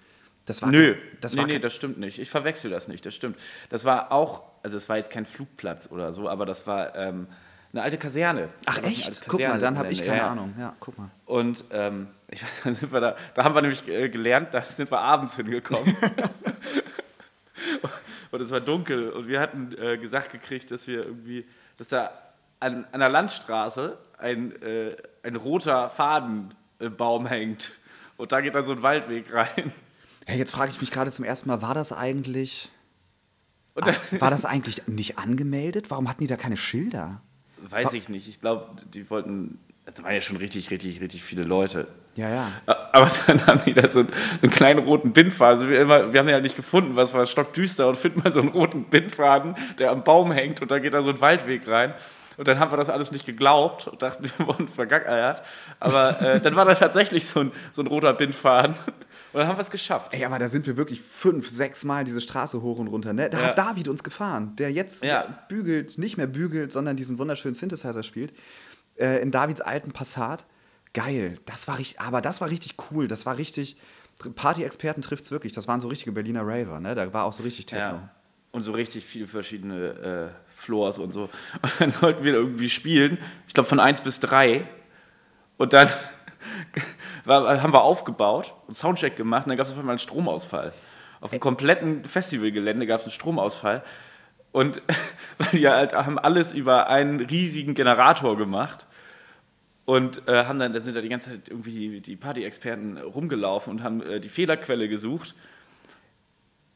Das war Nö, das nee, nee, das stimmt nicht. Ich verwechsel das nicht, das stimmt. Das war auch, also es war jetzt kein Flugplatz oder so, aber das war ähm, eine alte Kaserne. Ach echt? Guck mal, dann habe ich keine ja. Ahnung. Ja, guck mal. Und ähm, *laughs* ich weiß, dann sind wir da, da haben wir nämlich äh, gelernt, da sind wir abends hingekommen. *laughs* und es war dunkel und wir hatten äh, gesagt gekriegt, dass wir irgendwie, dass da an, an der Landstraße ein, äh, ein roter Fadenbaum hängt. Und da geht dann so ein Waldweg rein. Ja, jetzt frage ich mich gerade zum ersten Mal, war das eigentlich. war das eigentlich nicht angemeldet? Warum hatten die da keine Schilder? Weiß ich nicht. Ich glaube, die wollten. Es waren ja schon richtig, richtig, richtig viele Leute. Ja, ja. Aber *laughs* dann haben die da so einen, so einen kleinen roten Bindfaden. Also wir, immer, wir haben den halt nicht gefunden, was war stockdüster und finden mal so einen roten Bindfaden, der am Baum hängt und da geht da so ein Waldweg rein. Und dann haben wir das alles nicht geglaubt und dachten, *laughs* wir wurden vergackeiert. Aber äh, dann war da tatsächlich so ein, so ein roter Bindfaden. Und dann haben wir es geschafft. Ey, aber da sind wir wirklich fünf, sechs Mal diese Straße hoch und runter. Ne? Da ja. hat David uns gefahren, der jetzt ja. bügelt, nicht mehr bügelt, sondern diesen wunderschönen Synthesizer spielt. Äh, in Davids alten Passat. Geil. Das war richtig, aber das war richtig cool. Das war richtig. Party-Experten trifft es wirklich. Das waren so richtige Berliner Raver, ne? Da war auch so richtig Techno. Ja. Und so richtig viele verschiedene äh, Floors und so. *laughs* Und dann sollten wir irgendwie spielen. Ich glaube von 1 bis 3. Und dann *laughs* haben wir aufgebaut und Soundcheck gemacht und dann gab es auf einmal einen Stromausfall. Auf dem kompletten Festivalgelände gab es einen Stromausfall. Und *laughs* die halt haben alles über einen riesigen Generator gemacht. Und äh, haben dann, dann sind da die ganze Zeit irgendwie die, Party-Experten rumgelaufen und haben äh, die Fehlerquelle gesucht.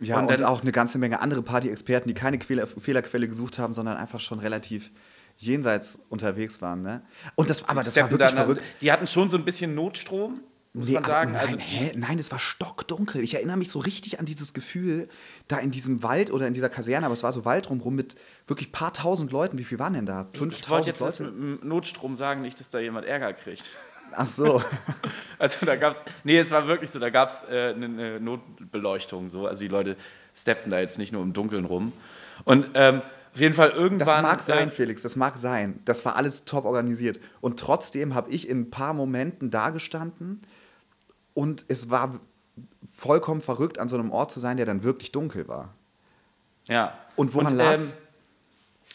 Ja, und, und auch eine ganze Menge andere Party-Experten, die keine Quelle, Fehlerquelle gesucht haben, sondern einfach schon relativ jenseits unterwegs waren. Ne? Und das, aber das war wirklich dann, verrückt. Die hatten schon so ein bisschen Notstrom, muss nee, man sagen. Nein, also, hä? nein, es war stockdunkel. Ich erinnere mich so richtig an dieses Gefühl, da in diesem Wald oder in dieser Kaserne, aber es war so Wald drumherum mit wirklich paar tausend Leuten. Wie viel waren denn da? 5000 Ich wollte jetzt Leute? mit dem Notstrom sagen, nicht, dass da jemand Ärger kriegt. Ach so. *laughs* also da gab es, nee, es war wirklich so, da gab es äh, eine, eine Notbeleuchtung. So. Also die Leute steppten da jetzt nicht nur im Dunkeln rum. Und ähm, auf jeden Fall irgendwann. Das mag sein, äh, Felix, das mag sein. Das war alles top organisiert. Und trotzdem habe ich in ein paar Momenten dagestanden und es war vollkommen verrückt, an so einem Ort zu sein, der dann wirklich dunkel war. Ja. Und woran lag? Ähm,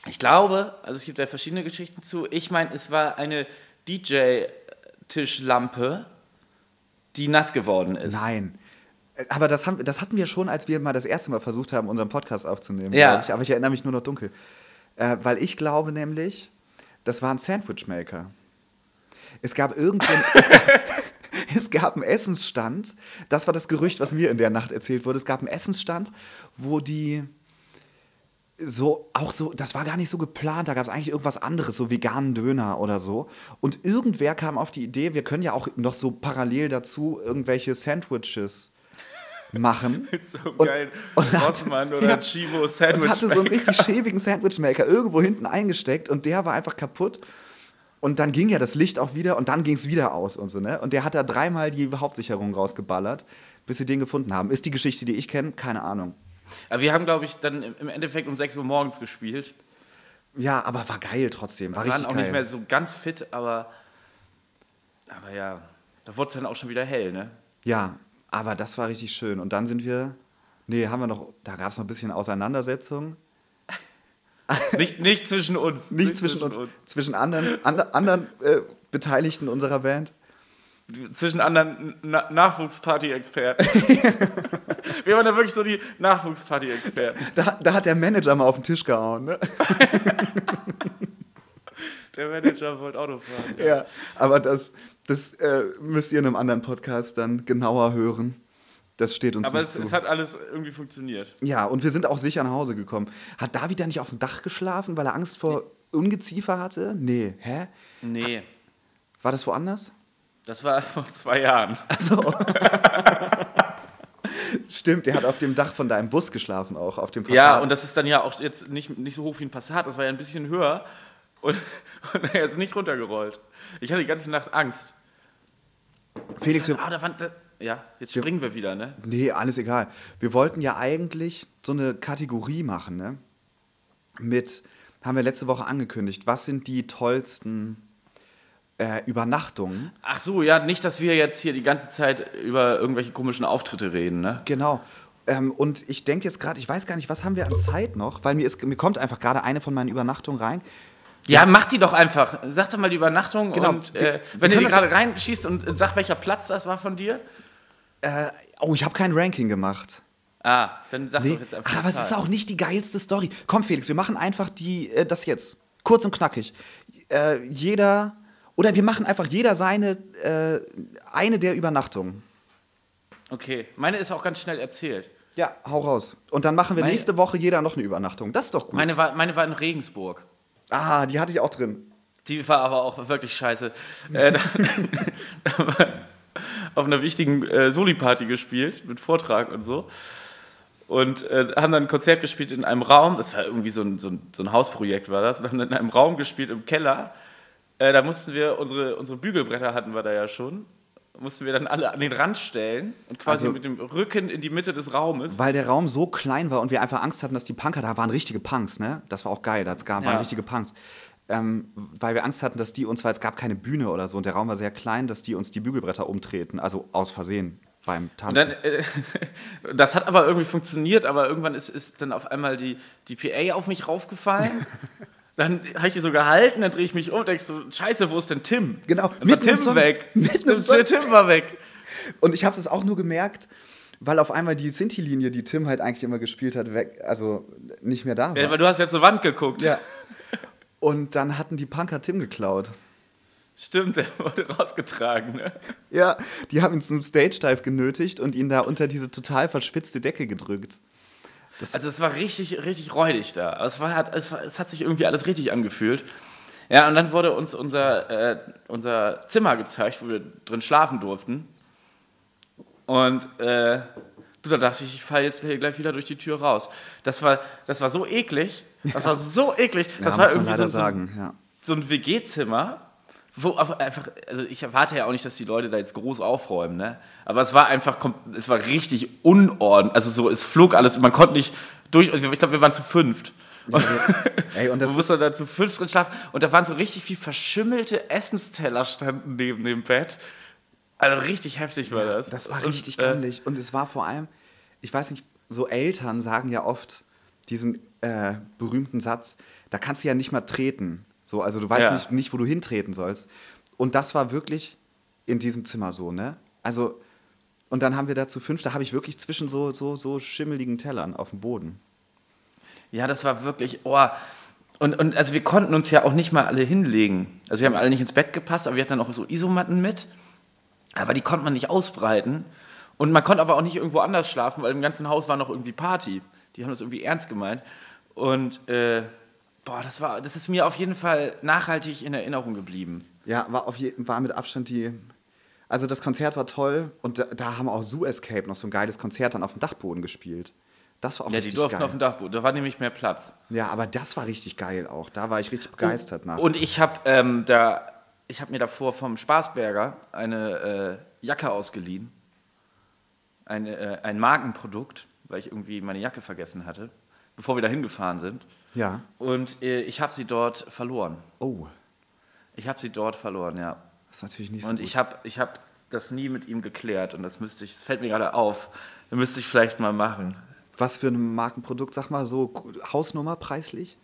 ich glaube, also es gibt ja verschiedene Geschichten zu. Ich meine, es war eine DJ-Tischlampe, die nass geworden ist. Nein. Aber das, haben, das hatten wir schon, als wir mal das erste Mal versucht haben, unseren Podcast aufzunehmen, Ja. ich. Aber ich erinnere mich nur noch dunkel. Äh, weil ich glaube nämlich, das war ein Sandwichmaker. Es gab irgendeinen. es, *laughs* gab, *laughs* es gab einen Essensstand. Das war das Gerücht, was mir in der Nacht erzählt wurde. Es gab einen Essensstand, wo die so, auch so, das war gar nicht so geplant, da gab es eigentlich irgendwas anderes, so veganen Döner oder so. Und irgendwer kam auf die Idee, wir können ja auch noch so parallel dazu irgendwelche Sandwiches machen. *laughs* So Und- geil. und hat- Rossmann oder ja. Chivo Und Sandwich. hatte so einen richtig schäbigen Sandwichmaker irgendwo hinten eingesteckt und der war einfach kaputt. Und dann ging ja das Licht auch wieder und dann ging es wieder aus und so, ne? Und der hat da dreimal die Hauptsicherung rausgeballert, bis sie den gefunden haben. Ist die Geschichte, die ich kenne? Keine Ahnung. Aber wir haben, glaube ich, dann im Endeffekt um 6 Uhr morgens gespielt. Ja, aber war geil trotzdem. War Wir waren auch geil. nicht mehr so ganz fit, aber, aber ja, da wurde es dann auch schon wieder hell, ne? Ja, aber das war richtig schön. Und dann sind wir. Nee, haben wir noch. Da gab es noch ein bisschen Auseinandersetzung. *laughs* Nicht, nicht zwischen uns. Nicht zwischen uns, zwischen anderen, ander, anderen äh, Beteiligten unserer Band. Zwischen anderen Na Nachwuchsparty-Experten. *laughs* Wir waren da wirklich so die Nachwuchsparty-Experten. Da, da hat der Manager mal auf den Tisch gehauen, ne? *laughs* Der Manager wollte Auto fahren. Ja, aber das, das äh, müsst ihr in einem anderen Podcast dann genauer hören. Das steht uns Aber nicht es, zu. es hat alles irgendwie funktioniert. ja, und wir sind auch sicher nach Hause gekommen. Hat David da nicht auf dem Dach geschlafen, weil er Angst vor Ungeziefer hatte? Nee, hä? Nee, War das woanders? das war *laughs* vor zwei Jahren. *laughs* Stimmt, der hat auf dem Dach von deinem Bus geschlafen auch, auf dem Passat. Ja, und das ist dann ja auch jetzt nicht, nicht so hoch wie ein Passat, das war ja ein bisschen höher. Und, *laughs* und er ist nicht runtergerollt. Ich hatte die ganze Nacht Angst. Felix, wir, Ah, da waren, da, ja, jetzt springen wir wieder, ne? Nee, alles egal. Wir wollten ja eigentlich so eine Kategorie machen, ne? Mit, haben wir letzte Woche angekündigt, was sind die tollsten äh, Übernachtungen? Ach so, ja, nicht, dass wir jetzt hier die ganze Zeit über irgendwelche komischen Auftritte reden, ne? Genau. Ähm, und ich denke jetzt gerade, ich weiß gar nicht, was haben wir an Zeit noch? Weil mir, ist, mir kommt einfach gerade eine von meinen Übernachtungen rein. Ja, mach die doch einfach. Sag doch mal die Übernachtung Genau. und Wir- äh, wir wenn du die gerade reinschießt und sag, welcher Platz das war von dir. Äh, oh, ich habe kein Ranking gemacht. Ah, dann sag Nee, doch jetzt einfach. aber die es ist auch nicht die geilste Story. Komm, Felix, wir machen einfach die, äh, das jetzt. Kurz und knackig. Äh, jeder, oder wir machen einfach jeder seine, äh, eine der Übernachtungen. Okay, meine ist auch ganz schnell erzählt. Ja, hau raus. Und dann machen wir Meine- nächste Woche jeder noch eine Übernachtung. Das ist doch gut. Meine war, meine war in Regensburg. ah, die hatte ich auch drin. Die war aber auch wirklich scheiße. Äh, *laughs* da, da *laughs* auf einer wichtigen äh, Soli-Party gespielt, mit Vortrag und so. Und äh, haben dann ein Konzert gespielt in einem Raum, das war irgendwie so ein, so ein, so ein Hausprojekt, war das. Und haben in einem Raum gespielt im Keller. Äh, da mussten wir, unsere, unsere Bügelbretter hatten wir da ja schon, mussten wir dann alle an den Rand stellen und quasi Also- mit dem Rücken in die Mitte des Raumes. Weil der Raum so klein war und wir einfach Angst hatten, dass die Punker, da waren richtige Punks, ne? Das war auch geil, das gab, waren Ja. richtige Punks. Ähm, weil wir Angst hatten, dass die uns, weil es gab keine Bühne oder so und der Raum war sehr klein, dass die uns die Bügelbretter umtreten, also aus Versehen beim Tanzen. dann, äh, *laughs* das hat aber irgendwie funktioniert, aber irgendwann ist, ist dann auf einmal die, die PA auf mich raufgefallen. *laughs* dann habe ich die so gehalten, dann drehe ich mich um und denke so, scheiße, wo ist denn Tim? Genau, Dann im Tim Song. weg. *laughs* Im Der Song. Tim war weg. Und ich habe es auch nur gemerkt, weil auf einmal die Sinti-Linie, die Tim halt eigentlich immer gespielt hat, weg, also nicht mehr da war. Ja, weil du hast ja zur Wand geguckt. Ja. Und dann hatten die Punker Tim geklaut. Stimmt, der wurde rausgetragen. Ne? Ja, die haben ihn zum Stage-Dive genötigt und ihn da unter diese total verschwitzte Decke gedrückt. Also es war richtig, richtig räudig da. Aber Es, war, hat, es, war, es hat sich irgendwie alles richtig angefühlt. Ja, und dann wurde uns unser, äh, unser Zimmer gezeigt, wo wir drin schlafen durften. Und äh, du, da dachte ich, ich falle jetzt hier gleich wieder durch die Tür raus. Das war, das war so eklig. Das war so eklig. Das ja, war irgendwie so, sagen. Ja. so ein WG-Zimmer, wo einfach, also ich erwarte ja auch nicht, dass die Leute da jetzt groß aufräumen, ne? Aber es war einfach, es war richtig unordentlich. Also so, es flog alles und man konnte nicht durch. Ich glaube, wir waren zu fünft. Ey, und *laughs* das Du musst da zu fünft drin schlafen und da waren so richtig viel verschimmelte Essensteller standen neben dem Bett. Also richtig heftig war das. Das war Und, richtig äh, gammelig. Und es war vor allem, ich weiß nicht, so Eltern sagen ja oft diesen äh, berühmten Satz, da kannst du ja nicht mal treten. So, also du weißt Ja. nicht, nicht, wo du hintreten sollst. Und das war wirklich in diesem Zimmer so, ne? Also Und dann haben wir da zu fünf, da habe ich wirklich zwischen so, so, so schimmeligen Tellern auf dem Boden. Ja, das war wirklich, oh. Und, und also wir konnten uns ja auch nicht mal alle hinlegen. Also wir haben alle nicht ins Bett gepasst, aber wir hatten dann auch so Isomatten mit. Aber die konnte man nicht ausbreiten. Und man konnte aber auch nicht irgendwo anders schlafen, weil im ganzen Haus war noch irgendwie Party. Die haben das irgendwie ernst gemeint. Und äh, boah, das war, das ist mir auf jeden Fall nachhaltig in Erinnerung geblieben. Ja, war, auf je, war mit Abstand die. Also das Konzert war toll und da, da haben auch Zoo Escape noch so ein geiles Konzert dann auf dem Dachboden gespielt. Das war auch Ja, die richtig durften geil. auf dem Dachboden, da war nämlich mehr Platz. Ja, aber das war richtig geil auch. Da war ich richtig begeistert nach. Und ich habe ähm, da, ich habe mir davor vom Spaßberger eine äh, Jacke ausgeliehen. Eine, äh, ein Markenprodukt, weil ich irgendwie meine Jacke vergessen hatte, bevor wir da hingefahren sind. ja. Und äh, ich habe sie dort verloren. Oh, Ich habe sie dort verloren, ja. das ist natürlich nicht so Und gut. ich habe ich hab das nie mit ihm geklärt und das müsste ich, das fällt mir gerade auf. Das müsste ich vielleicht mal machen. Was für ein Markenprodukt, sag mal, so Hausnummer preislich?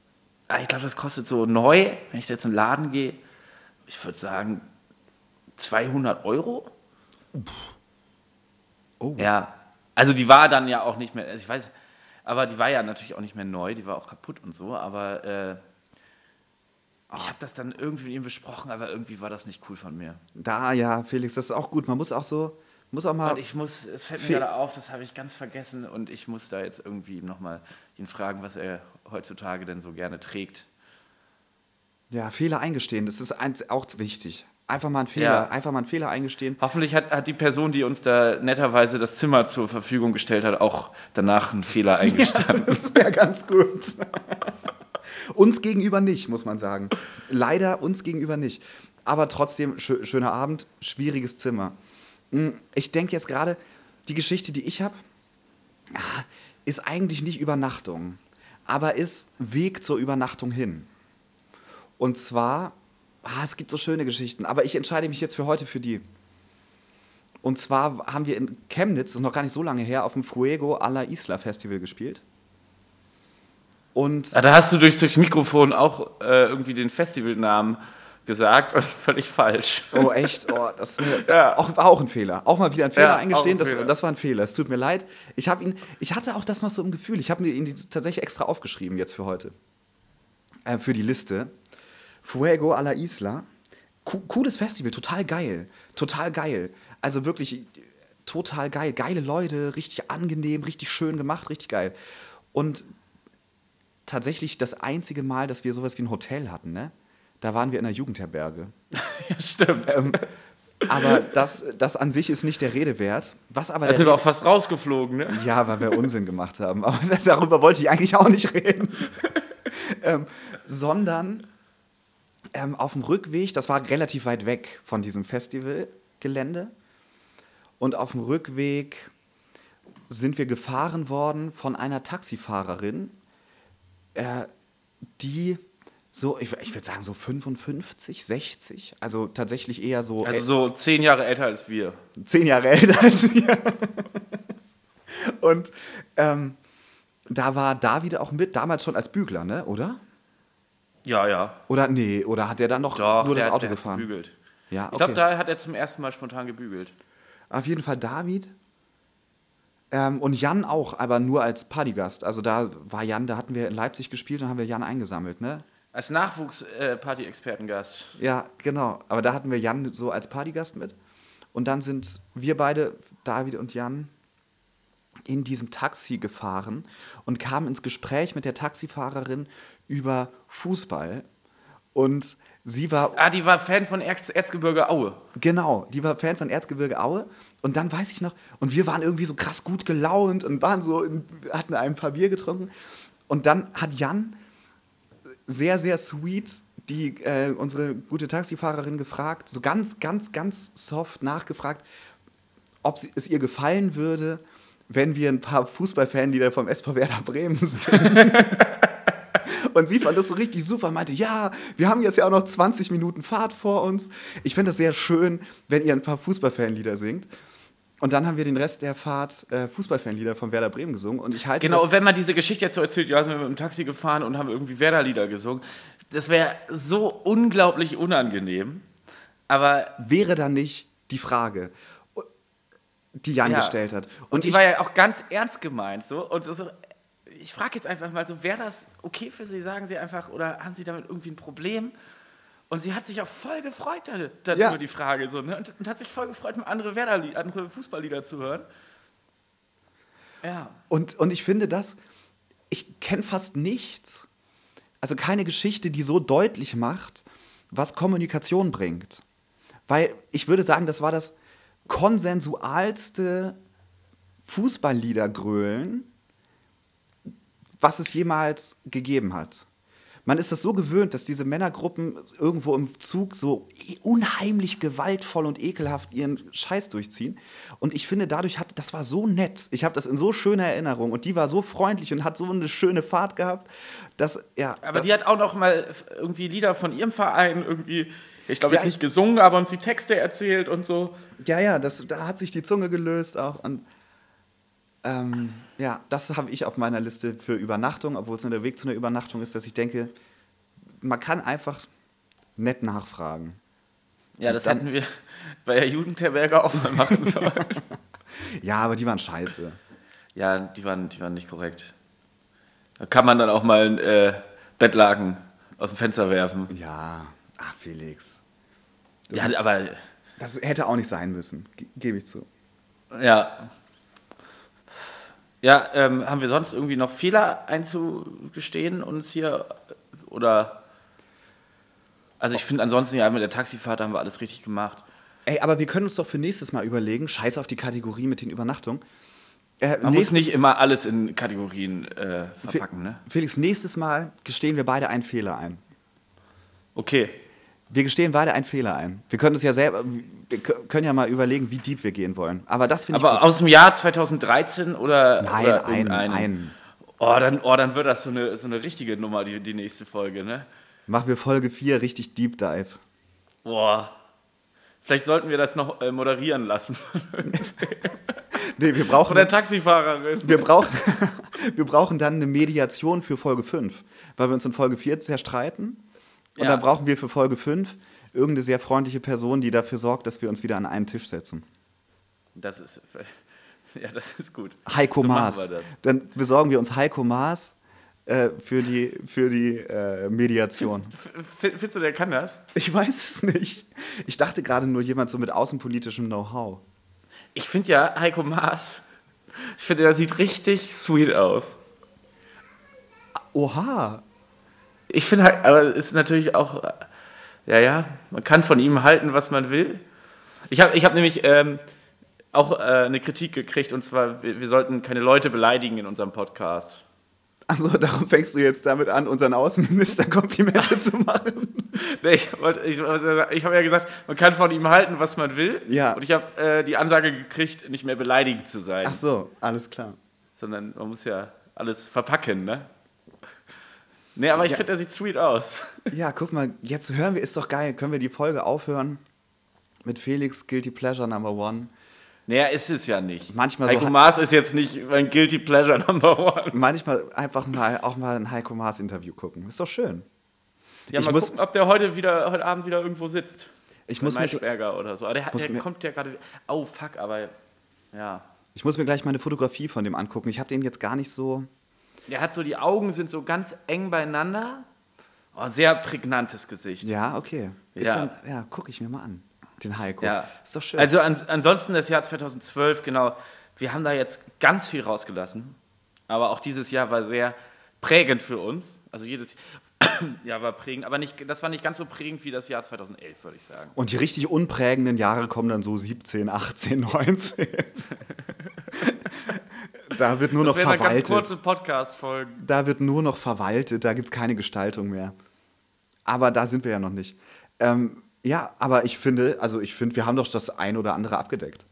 Ah, Ich glaube, das kostet so neu, wenn ich da jetzt in den Laden gehe, ich würde sagen 200 Euro. Oh. Ja, also die war dann ja auch nicht mehr, also ich weiß, aber die war ja natürlich auch nicht mehr neu, die war auch kaputt und so, aber äh, ich habe das dann irgendwie mit ihm besprochen, aber irgendwie war das nicht cool von mir. Da, ja, Felix, das ist auch gut. Man muss auch so, muss auch mal. Und ich muss, es fällt mir gerade auf, das habe ich ganz vergessen und ich muss da jetzt irgendwie nochmal ihn fragen, was er heutzutage denn so gerne trägt. Ja, Fehler eingestehen, das ist eins, auch wichtig. Einfach mal einen Fehler, Ja. einfach mal einen Fehler eingestehen. Hoffentlich hat, hat die Person, die uns da netterweise das Zimmer zur Verfügung gestellt hat, auch danach einen Fehler *laughs* eingestanden. Das wäre ganz gut. *laughs* uns gegenüber nicht, muss man sagen. Leider uns gegenüber nicht. Aber trotzdem, schö schöner Abend, schwieriges Zimmer. Hm, Ich denke jetzt gerade, die Geschichte, die ich habe, ist eigentlich nicht Übernachtung, aber ist Weg zur Übernachtung hin. Und zwar, ah, es gibt so schöne Geschichten, aber ich entscheide mich jetzt für heute für die. Und zwar haben wir in Chemnitz, das ist noch gar nicht so lange her, auf dem Fuego a la Isla Festival gespielt. Und Ah, da hast du durch, durchs Mikrofon auch äh, irgendwie den Festivalnamen gesagt und *laughs* völlig falsch. Oh, echt? Oh, das mir, *laughs* auch, war auch ein Fehler. Auch mal wieder ein Fehler Ja, eingestehen. ein Das, Fehler. das war ein Fehler. Es tut mir leid. Ich, ihn, ich hatte auch das noch so im Gefühl. Ich habe mir ihn tatsächlich extra aufgeschrieben jetzt für heute. Äh, für die Liste. Fuego a la Isla. Co cooles Festival, total geil. Total geil. Also wirklich total geil. Geile Leute, richtig angenehm, richtig schön gemacht, richtig geil. Und tatsächlich das einzige Mal, dass wir sowas wie ein Hotel hatten, ne? Da waren wir in einer Jugendherberge. *laughs* Ja, stimmt. Ähm, aber das, das an sich ist nicht der Rede wert. Was aber da sind wir auch fast rausgeflogen, ne? ja, weil wir Unsinn gemacht haben. Aber *laughs* darüber wollte ich eigentlich auch nicht reden. *laughs* ähm, sondern ähm, auf dem Rückweg, das war relativ weit weg von diesem Festivalgelände. Und auf dem Rückweg sind wir gefahren worden von einer Taxifahrerin, äh, die so, ich, ich würde sagen, so 55, 60, also tatsächlich eher so Also so zehn Jahre älter als wir. zehn Jahre älter als wir. Und ähm, da war David auch mit, damals schon als Bügler, ne? Oder? Ja, ja. Oder nee, oder hat der dann noch Doch, nur der, das Auto der hat gefahren? gebügelt. Ja, Ich okay. glaube, da hat er zum ersten Mal spontan gebügelt. Auf jeden Fall David. Ähm, und Jan auch, aber nur als Partygast. Also da war Jan, da hatten wir in Leipzig gespielt und haben wir Jan eingesammelt, ne? Als Nachwuchs-Party-Expertengast. Ja, genau. Aber da hatten wir Jan so als Partygast mit. Und dann sind wir beide, David und Jan, in diesem Taxi gefahren und kamen ins Gespräch mit der Taxifahrerin über Fußball. Und sie war, ah, die war Fan von Erz Erzgebirge Aue. genau, die war Fan von Erzgebirge Aue. Und dann weiß ich noch, und wir waren irgendwie so krass gut gelaunt und waren so, in, hatten ein paar Bier getrunken. Und dann hat Jan sehr, sehr sweet die, äh, unsere gute Taxifahrerin gefragt, so ganz, ganz, ganz soft nachgefragt, ob sie, es ihr gefallen würde, wenn wir ein paar Fußballfanlieder vom SV Werder Bremen singen. *laughs* Und sie fand das so richtig super, meinte, ja, wir haben jetzt ja auch noch 20 Minuten Fahrt vor uns. Ich fände das sehr schön, wenn ihr ein paar Fußballfanlieder singt. Und dann haben wir den Rest der Fahrt äh, Fußballfanlieder von Werder Bremen gesungen. Und ich halte Genau, und wenn man diese Geschichte jetzt so erzählt, ja, sind wir mit dem Taxi gefahren und haben irgendwie Werder-Lieder gesungen, das wäre so unglaublich unangenehm. Aber wäre dann nicht die Frage. Die Jan Ja. gestellt hat. Und Und die ich, war ja auch ganz ernst gemeint. So. Und so, ich frage jetzt einfach mal so, wäre das okay für Sie? Sagen Sie einfach, oder haben Sie damit irgendwie ein Problem? Und sie hat sich auch voll gefreut da, da Ja. über die Frage. So, ne? und, und hat sich voll gefreut, mal andere, Werder andere Fußballlieder zu hören. Ja. Und, und ich finde das, ich kenne fast nichts, also keine Geschichte, die so deutlich macht, was Kommunikation bringt. Weil ich würde sagen, das war das konsensualste Fußballliedergrölen, was es jemals gegeben hat. Man ist das so gewöhnt, dass diese Männergruppen irgendwo im Zug so unheimlich gewaltvoll und ekelhaft ihren Scheiß durchziehen. Und ich finde, dadurch hat, das war so nett. Ich habe das in so schöner Erinnerung und die war so freundlich und hat so eine schöne Fahrt gehabt, dass, ja. Aber das, die hat auch noch mal irgendwie Lieder von ihrem Verein irgendwie, ich glaube Ja, jetzt nicht gesungen, aber uns die Texte erzählt und so. ja, ja, das, da hat sich die Zunge gelöst auch. Und, ähm, ja, das habe ich auf meiner Liste für Übernachtung, obwohl es nur der Weg zu einer Übernachtung ist, dass ich denke, man kann einfach nett nachfragen. Ja, das dann- hätten wir bei der Jugendherberge auch mal machen *laughs* sollen. Ja, aber die waren scheiße. ja, die waren, die waren nicht korrekt. Da kann man dann auch mal ein äh, Bettlaken aus dem Fenster werfen. Ja, ach Felix. Ja, aber Das hätte auch nicht sein müssen, ge- gebe ich zu. ja. Ja, ähm, haben wir sonst irgendwie noch Fehler einzugestehen uns hier? Oder. Also, ich finde ansonsten, ja, mit der Taxifahrt haben wir alles richtig gemacht. Ey, aber wir können uns doch für nächstes Mal überlegen, scheiß auf die Kategorie mit den Übernachtungen. Äh, Man muss nicht immer alles in Kategorien äh, verpacken, ne? Felix, nächstes Mal gestehen wir beide einen Fehler ein. Okay. Wir gestehen beide einen Fehler ein. Wir können uns ja selber, wir kö- können ja mal überlegen, wie deep wir gehen wollen. Aber das finde ich Aber gut. aus dem Jahr 2013 oder. Nein, oder irgendeinen? einen. Oh dann, oh, dann wird das so eine, so eine richtige Nummer, die, die nächste Folge, ne? Machen wir Folge 4 richtig Deep Dive. Boah. Vielleicht sollten wir das noch äh, moderieren lassen. *laughs* Nee, wir brauchen, der Taxifahrerin. wir brauchen, *laughs* wir brauchen dann eine Mediation für Folge 5, weil wir uns in Folge 4 zerstreiten. Und Ja. dann brauchen wir für Folge 5 irgendeine sehr freundliche Person, die dafür sorgt, dass wir uns wieder an einen Tisch setzen. Das ist. *laughs* Ja, das ist gut. Heiko So Maas. Dann besorgen wir uns Heiko Maas äh, für die, für die äh, Mediation. *laughs* Findest du, der kann das? Ich weiß es nicht. Ich dachte gerade nur jemand so mit außenpolitischem Know-how. Ich finde ja Heiko Maas. Ich finde, der sieht richtig sweet aus. Oha. Ich finde halt, aber es ist natürlich auch, ja, ja, man kann von ihm halten, was man will. Ich habe ich hab nämlich ähm, auch äh, eine Kritik gekriegt und zwar, wir, wir sollten keine Leute beleidigen in unserem Podcast. Also darum fängst du jetzt damit an, unseren Außenminister Komplimente *laughs* zu machen. Nee, ich ich, ich habe ja gesagt, man kann von ihm halten, was man will. Ja. Und ich habe äh, die Ansage gekriegt, nicht mehr beleidigend zu sein, Ach so, alles klar. sondern man muss ja alles verpacken, ne? Nee, aber ich Ja. finde, er sieht sweet aus. *laughs* Ja, guck mal, jetzt hören wir, ist doch geil. Können wir die Folge aufhören mit Felix Guilty Pleasure Number One? Naja, ist es ja nicht. Manchmal so Heiko ha- Maas ist jetzt nicht mein Guilty Pleasure *laughs* Number One. Manchmal einfach mal auch mal ein Heiko Maas Interview gucken. Ist doch schön. Ja, Ich mal muss- gucken, ob der heute, wieder, heute Abend wieder irgendwo sitzt. Ich Bei muss, mir, oder so. Aber der, der kommt ja gerade. Oh, fuck, aber. Ja. ich muss mir gleich mal eine Fotografie von dem angucken. Ich habe den jetzt gar nicht so. Der hat so, die Augen sind so ganz eng beieinander. Oh, sehr prägnantes Gesicht. Ja, okay. Ist Ja. Dann, ja, gucke ich mir mal an. Den Heiko. Ja. Ist doch schön. Also an, ansonsten das Jahr 2012, genau. Wir haben da jetzt ganz viel rausgelassen. Aber auch dieses Jahr war sehr prägend für uns. Also jedes Jahr war prägend, aber nicht, das war nicht ganz so prägend wie das Jahr 2011, würde ich sagen. Und die richtig unprägenden Jahre kommen dann so 17, 18, 19. da wird nur noch Das wäre eine ganz verwaltet. kurze Podcast-Folge. Da wird nur noch verwaltet, da gibt es keine Gestaltung mehr. Aber da sind wir ja noch nicht. Ähm, ja, aber ich finde, also ich finde, wir haben doch das ein oder andere abgedeckt.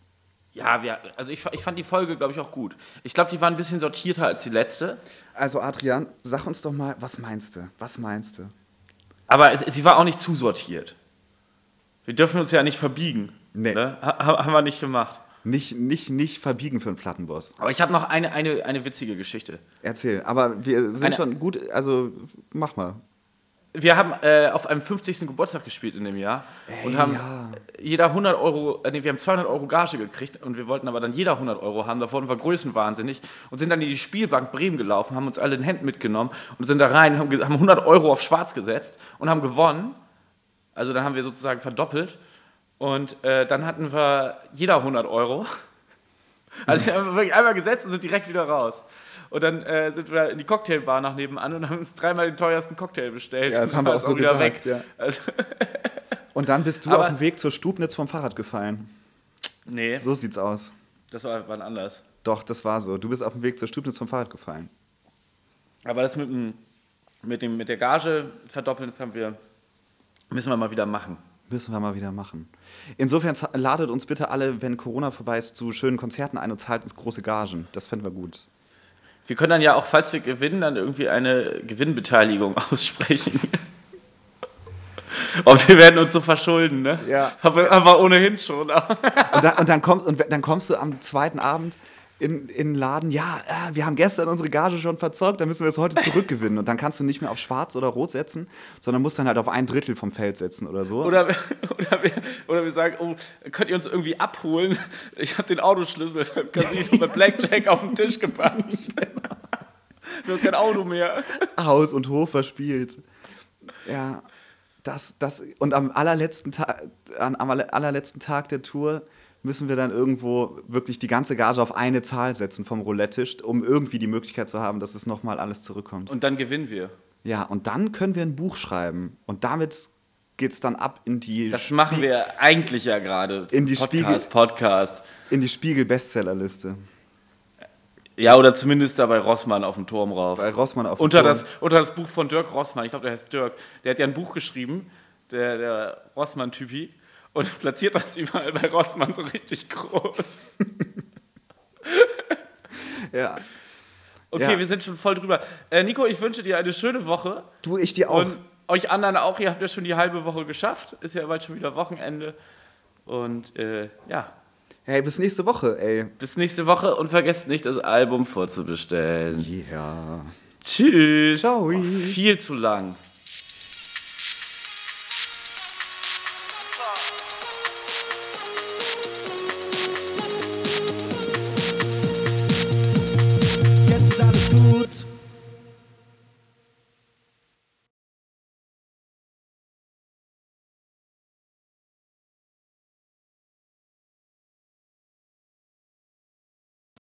Ja, wir, also ich, ich fand die Folge, glaube ich, auch gut. Ich glaube, die war ein bisschen sortierter als die letzte. Also Adrian, sag uns doch mal, was meinst du? Was meinst du? Aber es, sie war auch nicht zu sortiert. Wir dürfen uns ja nicht verbiegen. Nee. Ne? Ha, haben wir nicht gemacht. Nicht, nicht, nicht verbiegen für einen Plattenboss. Aber ich habe noch eine, eine, eine witzige Geschichte. Erzähl, aber wir sind Eine- schon gut, also mach mal. Wir haben äh, auf einem 50. Geburtstag gespielt in dem Jahr und haben ja. jeder 100 Euro, äh, nee, wir haben 200 Euro Gage gekriegt und wir wollten aber dann jeder 100 Euro haben. Da wurden wir größenwahnsinnig und sind dann in die Spielbank Bremen gelaufen, haben uns alle in Händen mitgenommen und sind da rein, haben, haben 100 Euro auf schwarz gesetzt und haben gewonnen. Also dann haben wir sozusagen verdoppelt und äh, dann hatten wir jeder 100 Euro. Also wir haben wirklich einmal gesetzt und sind direkt wieder raus. Und dann äh, sind wir in die Cocktailbar nach nebenan und haben uns dreimal den teuersten Cocktail bestellt. Ja, das haben wir auch so war gesagt, ja. Also, Und dann bist du Aber- auf dem Weg zur Stubnitz vom Fahrrad gefallen. nee, So sieht's aus. das war wann anders. Doch, das war so. Du bist auf dem Weg zur Stubnitz vom Fahrrad gefallen. Aber das mit, dem, mit, dem, mit der Gage verdoppeln, das haben wir, müssen wir mal wieder machen. Müssen wir mal wieder machen. Insofern ladet uns bitte alle, wenn Corona vorbei ist, zu schönen Konzerten ein und zahlt uns große Gagen. Das fänden wir gut. Wir können dann ja auch, falls wir gewinnen, dann irgendwie eine Gewinnbeteiligung *laughs* aussprechen. Und wir werden uns so verschulden, ne? Ja. Aber, aber ohnehin schon. Und dann, und dann, kommst, und dann kommst du am zweiten Abend in, in den Laden, ja, äh, wir haben gestern unsere Gage schon verzockt, dann müssen wir es heute *laughs* zurückgewinnen. Und dann kannst du nicht mehr auf schwarz oder rot setzen, sondern musst dann halt auf ein Drittel vom Feld setzen oder so. Oder, *laughs* oder, wir, oder wir sagen, oh, könnt ihr uns irgendwie abholen? Ich habe den Autoschlüssel beim Casino mit Blackjack auf den Tisch gepackt. *laughs* Wir haben kein Auto mehr. Haus und Hof verspielt. Ja, das, das, und am allerletzten, Tag, am allerletzten Tag der Tour müssen wir dann irgendwo wirklich die ganze Gage auf eine Zahl setzen vom Roulette-Tisch, um irgendwie die Möglichkeit zu haben, dass es nochmal alles zurückkommt. Und dann gewinnen wir. Ja, und dann können wir ein Buch schreiben. Und damit geht es dann ab in die, Das machen wir eigentlich ja gerade. In die Podcast, Podcast. in die Spiegel-Bestsellerliste. Ja, oder zumindest da bei Rossmann auf dem Turm rauf. Bei Rossmann auf dem unter, Turm. das, unter das Buch von Dirk Rossmann. Ich glaube, der heißt Dirk. Der hat ja ein Buch geschrieben, der, der Rossmann-Typi, und platziert das überall bei Rossmann so richtig groß. *laughs* Ja. Okay, Ja. wir sind schon voll drüber. Äh, Nico, ich wünsche dir eine schöne Woche. Du, ich dir auch. Und euch anderen auch. Ihr habt ja schon die halbe Woche geschafft. Ist ja bald schon wieder Wochenende. Und äh, ja, hey, bis nächste Woche, ey. bis nächste Woche und vergesst nicht, das Album vorzubestellen. Ja. Tschüss. Ciao. Oh, viel zu lang.